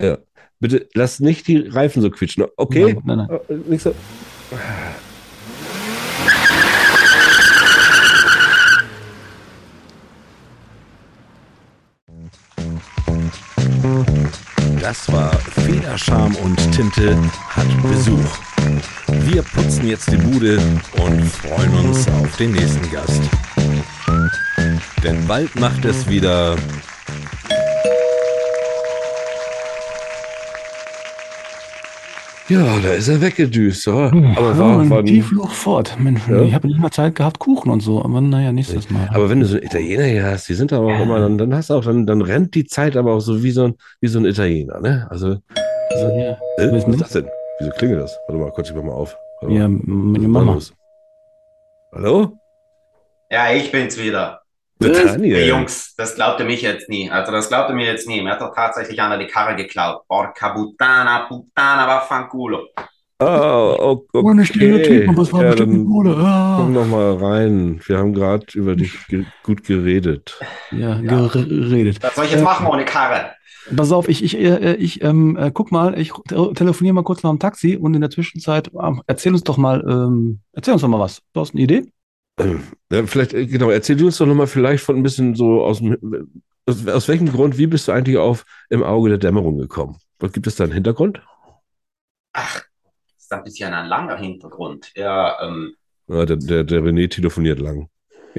Ja. Bitte lass nicht die Reifen so quietschen. Okay? Nein, nein, nein. Äh, Nicht so. Das war Federscham und Tinte hat Besuch. Wir putzen jetzt die Bude und freuen uns auf den nächsten Gast. Denn bald macht es wieder Ja, da ist er weggedüst. So. Hm, Aber ja, war, und war die flog fort. Mensch, Ja. Ich habe nicht mal Zeit gehabt, Kuchen und so. Aber naja, nächstes Mal. aber wenn du so einen Italiener hier hast, die sind aber auch Ja. immer, dann, dann hast du auch, dann, dann rennt die Zeit aber auch so wie so ein, wie so ein Italiener, ne? Also, Also, ja. äh, was ist das denn? Wieso klingelt das? Warte mal, kurz, ich mach mal auf. Warte Ja, meine Mama. Hallo? Ja, ich bin's wieder. Der Was? Daniel. Hey, Jungs, das glaubte mich jetzt nie. Also das glaubte mir jetzt nie. Mir hat doch tatsächlich einer die Karre geklaut. Porca puttana, puttana, vaffanculo. Ah, oh, okay. Oh, Typ, aber es war ja, bestimmt Kohle. Ah. komm noch mal rein. Wir haben gerade über dich ge gut geredet. Ja, geredet. Was soll ich jetzt Äh, machen ohne Karre? Pass auf, ich, ich, äh, ich ähm, äh, guck mal, ich te telefoniere mal kurz nach dem Taxi und in der Zwischenzeit ähm, erzähl uns doch mal, ähm, erzähl uns doch mal was. Du hast eine Idee? Ja, vielleicht, äh, genau, erzähl du uns doch noch mal vielleicht von ein bisschen so aus dem, aus, aus welchem Grund, wie bist du eigentlich auf im Auge der Dämmerung gekommen? Was gibt es da einen Hintergrund? Ach, das ist ein bisschen ein langer Hintergrund. Ja, ähm, Ja, der, der, der René telefoniert lang.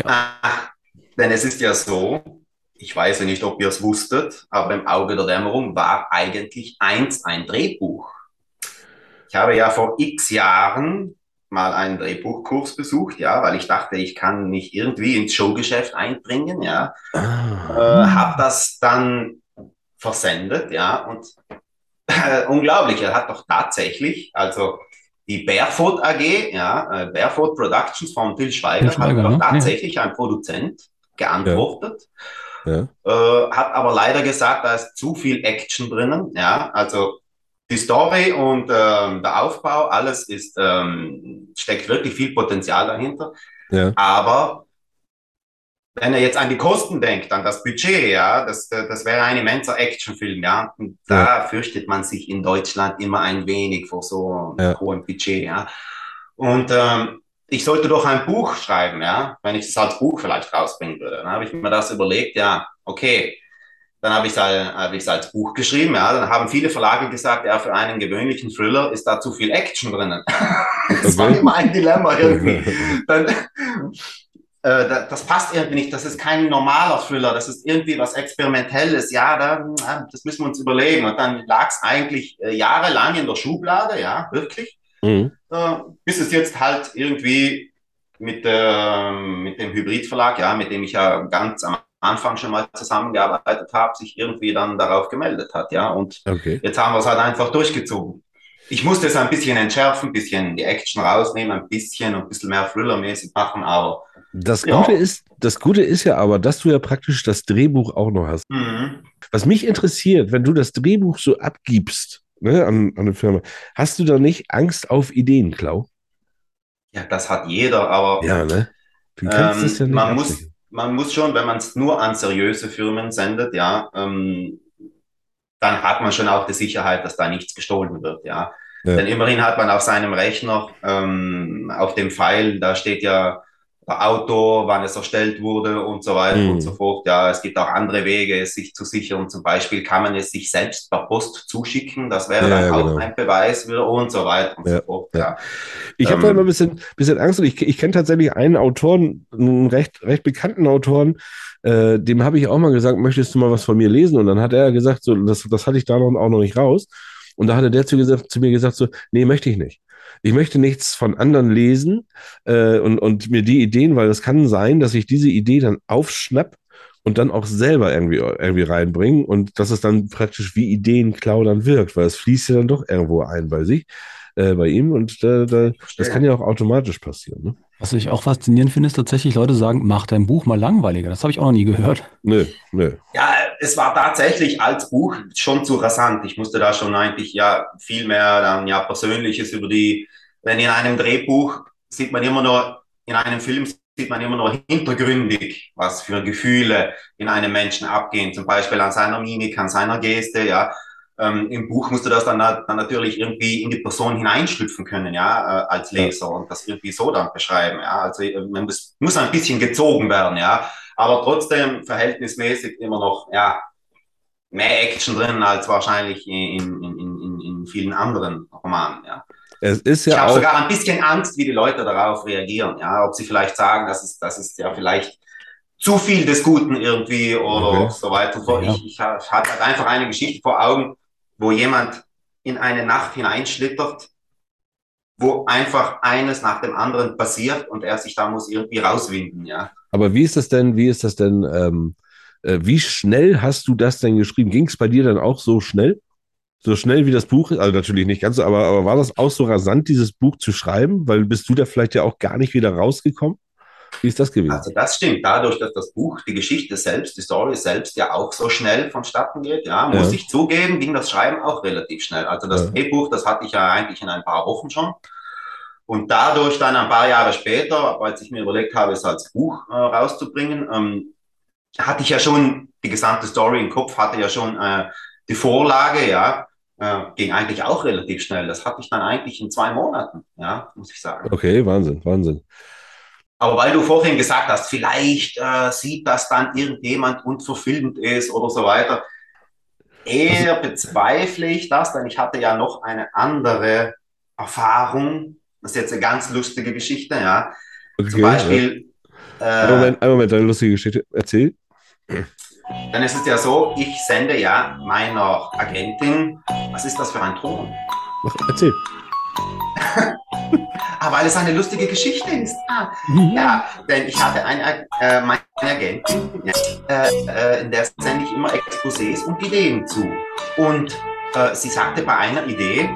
ah, denn es ist ja so, ich weiß ja nicht, ob ihr es wusstet, aber im Auge der Dämmerung war eigentlich eins ein Drehbuch. Ich habe ja vor x Jahren mal einen Drehbuchkurs besucht, ja, weil ich dachte, ich kann mich irgendwie ins Showgeschäft einbringen, ja. äh, Ah, habe das dann versendet, ja, und äh, unglaublich, er hat doch tatsächlich, also die Barefoot AG, ja, äh, Barefoot Productions von Till Schweiger, Till Schweiger, hat doch ne? tatsächlich ein Produzent geantwortet, ja. äh, hat aber leider gesagt, da ist zu viel Action drinnen, ja, also die Story und ähm, der Aufbau, alles ist, ähm, steckt wirklich viel Potenzial dahinter. Ja. Aber wenn er jetzt an die Kosten denkt, an das Budget, ja, das, das wäre ein immenser Actionfilm, ja. Und da fürchtet man sich in Deutschland immer ein wenig vor so Ja. hohen Budget, ja. Und ähm, ich sollte doch ein Buch schreiben, ja, wenn ich es als Buch vielleicht rausbringen würde. Dann habe ich mir das überlegt, ja, okay. Dann habe ich es hab ich's als Buch geschrieben, ja. Dann haben viele Verlage gesagt, ja, für einen gewöhnlichen Thriller ist da zu viel Action drinnen. Das war immer ein Dilemma irgendwie. Dann, äh, da- das passt irgendwie nicht. Das ist kein normaler Thriller. Das ist irgendwie was Experimentelles. Ja, da, das müssen wir uns überlegen. Und dann lag es eigentlich äh, jahrelang in der Schublade, ja, wirklich. Mhm. Äh, bis es jetzt halt irgendwie mit, äh, mit dem Hybridverlag, ja, mit dem ich ja ganz am Anfang schon mal zusammengearbeitet habe, sich irgendwie dann darauf gemeldet hat, ja. Und Okay. Jetzt haben wir es halt einfach durchgezogen. Ich musste es ein bisschen entschärfen, ein bisschen die Action rausnehmen, ein bisschen und ein bisschen mehr Thriller-mäßig machen, aber Das Ja. Gute ist, das Gute ist ja aber, dass du ja praktisch das Drehbuch auch noch hast. mhm. Was mich interessiert, wenn du das Drehbuch so abgibst, ne, an, an eine Firma, hast du da nicht Angst auf Ideenklau? ja, das hat jeder, aber Ja, ne? Du kannst ähm, ja nicht man, muss, absichern. Man muss schon, wenn man es nur an seriöse Firmen sendet, ja, ähm, dann hat man schon auch die Sicherheit, dass da nichts gestohlen wird, ja. Ja. Denn immerhin hat man auf seinem Rechner, ähm, auf dem File, da steht ja der Autor, wann es erstellt wurde und so weiter Mhm. und so fort. Ja, es gibt auch andere Wege, es sich zu sichern. Zum Beispiel kann man es sich selbst per Post zuschicken. Das wäre Ja, dann auch genau. ein Beweis wieder und so weiter und Ja, so fort. ja. Ich habe Ähm, da immer ein bisschen, bisschen Angst und ich, ich kenne tatsächlich einen Autoren, einen recht, recht bekannten Autoren, äh, dem habe ich auch mal gesagt, möchtest du mal was von mir lesen? Und dann hat er gesagt, so, das, das hatte ich da noch, auch noch nicht raus. Und da hatte der zu, gesagt, zu mir gesagt, so, nee, möchte ich nicht. Ich möchte nichts von anderen lesen äh, und, und mir die Ideen, weil es kann sein, dass ich diese Idee dann aufschnapp und dann auch selber irgendwie, irgendwie reinbringen und dass es dann praktisch wie Ideenklau dann wirkt, weil es fließt ja dann doch irgendwo ein bei sich, äh, bei ihm und da, da, das kann ja auch automatisch passieren. Ne? Was ich auch faszinierend finde, ist tatsächlich, Leute sagen, mach dein Buch mal langweiliger. Das habe ich auch noch nie gehört. Nö, nö. Ja, es war tatsächlich als Buch schon zu rasant. Ich musste da schon eigentlich ja viel mehr dann ja Persönliches über die, wenn in einem Drehbuch sieht man immer nur, in einem Film sieht man immer nur hintergründig, was für Gefühle in einem Menschen abgehen, zum Beispiel an seiner Mimik, an seiner Geste, ja. Ähm, Im Buch musste das dann, dann natürlich irgendwie in die Person hineinschlüpfen können, ja, äh, als Leser und das irgendwie so dann beschreiben, ja. Also äh, man muss, muss ein bisschen gezogen werden, ja aber trotzdem verhältnismäßig immer noch ja, mehr Action drin als wahrscheinlich in, in, in, in, vielen anderen Romanen. Ja. Es ist Ich ja habe auch. sogar ein bisschen Angst, wie die Leute darauf reagieren. Ja, ob sie vielleicht sagen, das ist, das ist ja vielleicht zu viel des Guten irgendwie oder Okay. so weiter. Ja. Ich, ich ha- hatte halt einfach eine Geschichte vor Augen, wo jemand in eine Nacht hineinschlittert, wo einfach eines nach dem anderen passiert und er sich da muss irgendwie rauswinden. Ja, Aber wie ist das denn, wie ist das denn, ähm, äh, wie schnell hast du das denn geschrieben? Ging es bei dir dann auch so schnell? So schnell wie das Buch? Also natürlich nicht ganz so, aber, aber war das auch so rasant, dieses Buch zu schreiben? Weil bist du da vielleicht ja auch gar nicht wieder rausgekommen? Wie ist das gewesen? Also das stimmt, dadurch, dass das Buch, die Geschichte selbst, die Story selbst ja auch so schnell vonstatten geht, ja, muss Ja. ich zugeben, ging das Schreiben auch relativ schnell. Also das Ja. Drehbuch, das hatte ich ja eigentlich in ein paar Wochen schon. Und dadurch dann ein paar Jahre später, als ich mir überlegt habe, es als Buch äh, rauszubringen, ähm, hatte ich ja schon die gesamte Story im Kopf, hatte ja schon äh, die Vorlage, ja, äh, ging eigentlich auch relativ schnell. Das hatte ich dann eigentlich in zwei Monaten, ja, muss ich sagen. Okay, Wahnsinn, Wahnsinn. Aber weil du vorhin gesagt hast, vielleicht äh, sieht das dann irgendjemand und verfilmt ist oder so weiter. Eher bezweifle ich das, denn ich hatte ja noch eine andere Erfahrung. Das ist jetzt eine ganz lustige Geschichte, ja. Okay, Zum Beispiel, ja. Äh, Moment, einen Moment, deine lustige Geschichte. Erzähl. dann ist es ja so, ich sende ja meiner Agentin, was ist das für ein Ton? Erzähl. Ah, weil es eine lustige Geschichte ist. Ah, Ja, denn ich hatte eine, äh, meine Agentin, äh, äh, in der sende ich immer Exposés und Ideen zu. Und äh, sie sagte bei einer Idee,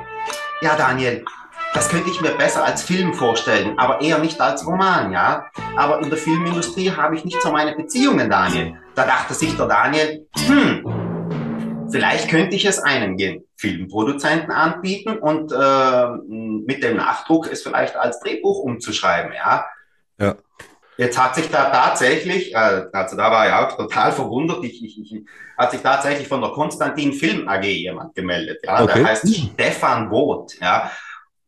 ja Daniel, das könnte ich mir besser als Film vorstellen, aber eher nicht als Roman, ja. Aber in der Filmindustrie habe ich nicht so meine Beziehungen, Daniel. Da dachte sich der Daniel, hm, vielleicht könnte ich es einem Filmproduzenten anbieten und äh, mit dem Nachdruck es vielleicht als Drehbuch umzuschreiben, ja. Ja. Jetzt hat sich da tatsächlich, äh, also da war ich auch total verwundert, ich, ich, ich, hat sich tatsächlich von der Konstantin Film AG jemand gemeldet, ja. Okay. Der heißt Stefan Woth, ja.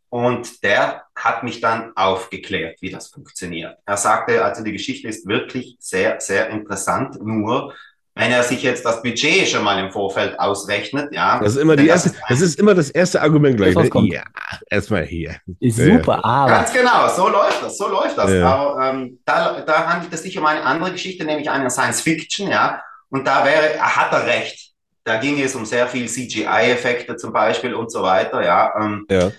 Und der hat mich dann aufgeklärt, wie das funktioniert. Er sagte, also die Geschichte ist wirklich sehr, sehr interessant, nur wenn er sich jetzt das Budget schon mal im Vorfeld ausrechnet, ja. Das ist immer die erste, ist das ist immer das erste Argument gleich. Das Ne? kommt. Ja, erstmal hier. Ist super, aber Ganz genau, so läuft das, so läuft das. Ja. Aber ähm, da, da handelt es sich um eine andere Geschichte, nämlich eine Science Fiction, ja. Und da wäre, hat er recht. Da ging es um sehr viel CGI-Effekte zum Beispiel und so weiter, ja. Ähm, Ja.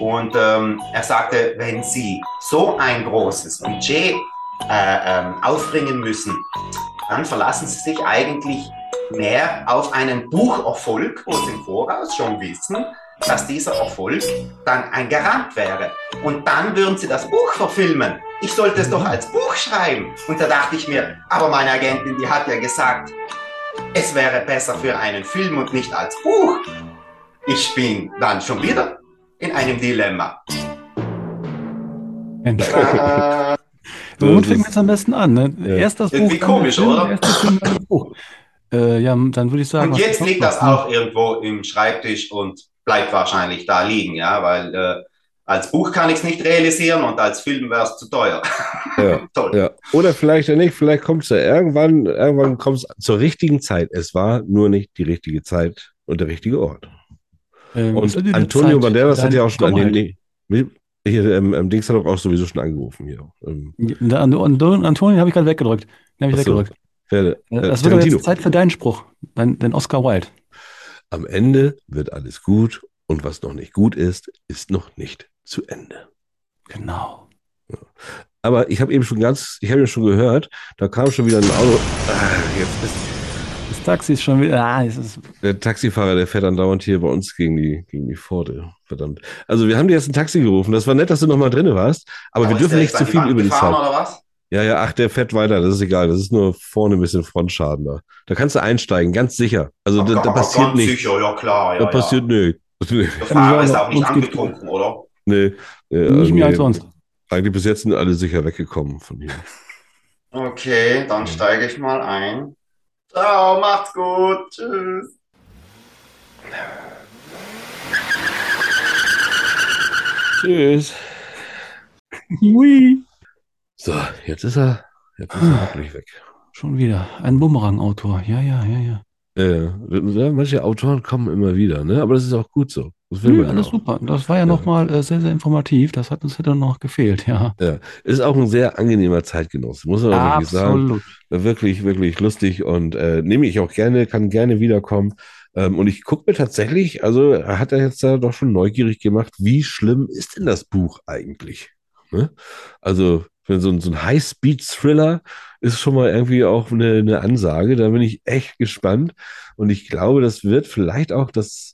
und ähm, er sagte, wenn Sie so ein großes Budget äh, ähm, aufbringen müssen, dann verlassen Sie sich eigentlich mehr auf einen Bucherfolg, wo Sie im Voraus schon wissen, dass dieser Erfolg dann ein Garant wäre. Und dann würden Sie das Buch verfilmen. Ich sollte es doch als Buch schreiben. Und da dachte ich mir, aber meine Agentin, die hat ja gesagt, es wäre besser für einen Film und nicht als Buch. Ich bin dann schon wieder in einem Dilemma. Mensch, Äh, womit fängt man jetzt am besten an? Ne? Ja. Erst das Buch, der komisch, Film, oder? Film, dann das Buch. Äh, ja, dann würde ich sagen. und was jetzt liegt das auch irgendwo im Schreibtisch und bleibt wahrscheinlich da liegen, ja, weil äh, als Buch kann ich es nicht realisieren und als Film wäre es zu teuer. Ja. Toll. Ja. Oder vielleicht ja nicht, vielleicht kommt es ja irgendwann, irgendwann kommt es zur richtigen Zeit. Es war nur nicht die richtige Zeit und der richtige Ort. Ähm, Und Antonio Zeit Banderas hat ja auch schon an den, nee, hier, ähm, ähm, Dings hat auch sowieso schon angerufen hier. Ähm, Antonio, habe ich gerade weggedrückt. Den habe ich Ach so. weggedrückt. wer, Äh, äh, Das wird jetzt Zeit für deinen Spruch, dein, dein Oscar Wilde. Am Ende wird alles gut und was noch nicht gut ist, ist noch nicht zu Ende. Genau. Aber ich habe eben schon ganz, ich habe ja schon gehört, da kam schon wieder ein Auto. Ah, jetzt ist Das Taxi ist schon wieder. Ah, ist, der Taxifahrer, der fährt andauernd hier bei uns gegen die, gegen die Pforte. Verdammt. Also wir haben dir jetzt ein Taxi gerufen. Das war nett, dass du noch mal drin warst. Aber, wir ist dürfen nicht zu viel über die Zeit. oder was? Ja, ja, ach, der fährt weiter. Das ist egal. Das ist nur vorne ein bisschen Frontschaden da. Da kannst du einsteigen, ganz sicher. Also da, da Aber passiert nichts. Sicher, ja klar. Ja, Da passiert ja. nichts. Nee, Der Fahrer ist auch nicht angetrunken, oder? nee. Ja, nicht also mehr als nee. sonst. Eigentlich bis jetzt sind alle sicher weggekommen von hier. Okay, dann steige ich mal ein. Ciao, macht's gut. Tschüss. Tschüss. Hui. So, jetzt ist er, jetzt ist er wirklich weg. Schon wieder. Ein Bumerang-Autor. Ja, ja, ja, ja. Ja, ja, manche Autoren kommen immer wieder, ne? Aber das ist auch gut so. Nö, alles super. Das war ja, nochmal äh, sehr, sehr informativ. Das hat uns hätte noch gefehlt, ja. Ja, ist auch ein sehr angenehmer Zeitgenosse, muss man auch wirklich sagen. Absolut. Wirklich, wirklich lustig und äh, nehme ich auch gerne, kann gerne wiederkommen. Ähm, und ich gucke mir tatsächlich, also hat er jetzt da doch schon neugierig gemacht, wie schlimm ist denn das Buch eigentlich? Ne? Also, wenn so ein, so ein High-Speed-Thriller ist schon mal irgendwie auch eine, eine Ansage, da bin ich echt gespannt. Und ich glaube, das wird vielleicht auch das, ja,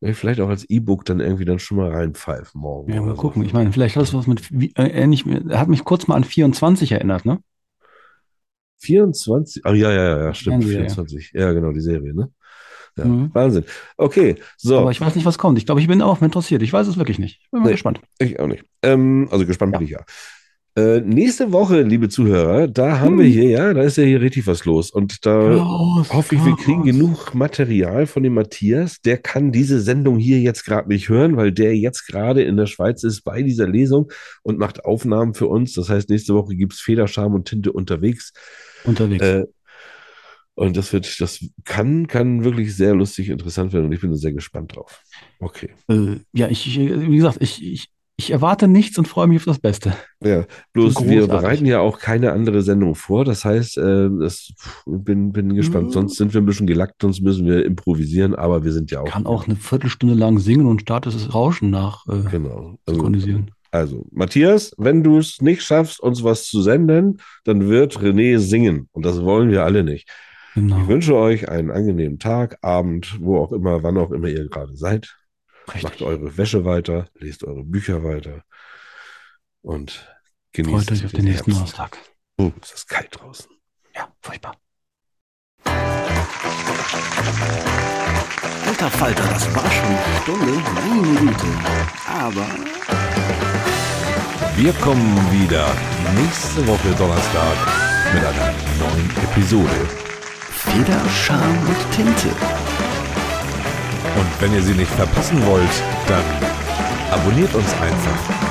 vielleicht auch als E-Book dann irgendwie dann schon mal reinpfeifen morgen. Ja, mal oder so. gucken. Ich meine, vielleicht hat das was mit, wie, äh, ähnlich, er hat mich kurz mal an 24 erinnert, ne? 24, ah ja, ja, ja, ja, stimmt, Fernsehserie. 24. Ja, genau, die Serie, ne? Ja, Mhm. Wahnsinn. Okay, so, Aber ich weiß nicht, was kommt. Ich glaube, ich bin auch interessiert. Ich weiß es wirklich nicht. Bin mal Nee. gespannt. ich auch nicht. Ähm, also gespannt Ja. bin ich ja. Äh, nächste Woche, liebe Zuhörer, da haben Hm. wir hier, ja, da ist ja hier richtig was los. Und da Chaos, hoffe ich, wir kriegen genug Material von dem Matthias. Der kann diese Sendung hier jetzt gerade nicht hören, weil der jetzt gerade in der Schweiz ist bei dieser Lesung und macht Aufnahmen für uns. Das heißt, nächste Woche gibt es Federscham und Tinte unterwegs. unterwegs. Äh, und das wird, das kann, kann wirklich sehr lustig, interessant werden und ich bin sehr gespannt drauf. Okay. Äh, ja, ich, ich, wie gesagt, ich, ich, ich erwarte nichts und freue mich auf das Beste. Ja, bloß wir bereiten ja auch keine andere Sendung vor. Das heißt, äh, das, pff, bin, bin gespannt. Mhm. Sonst sind wir ein bisschen gelackt, sonst müssen wir improvisieren, aber wir sind ja auch. Kann auch eine Viertelstunde lang singen und statisches Rauschen nach äh, Genau. Also, synchronisieren. also, Matthias, wenn du es nicht schaffst, uns was zu senden, dann wird René singen. Und das wollen wir alle nicht. Genau. Ich wünsche euch einen angenehmen Tag, Abend, wo auch immer, wann auch immer ihr gerade seid. Macht Richtig. eure Wäsche weiter, lest eure Bücher weiter und genießt Freut euch auf den nächsten Herbst. Donnerstag. Oh, es ist kalt draußen. Ja, furchtbar. Alter Falter, das war schon eine Stunde. Meine Güte. Aber Wir kommen wieder nächste Woche Donnerstag mit einer neuen Episode. Feder, Scham und Tinte. Und wenn ihr sie nicht verpassen wollt, dann abonniert uns einfach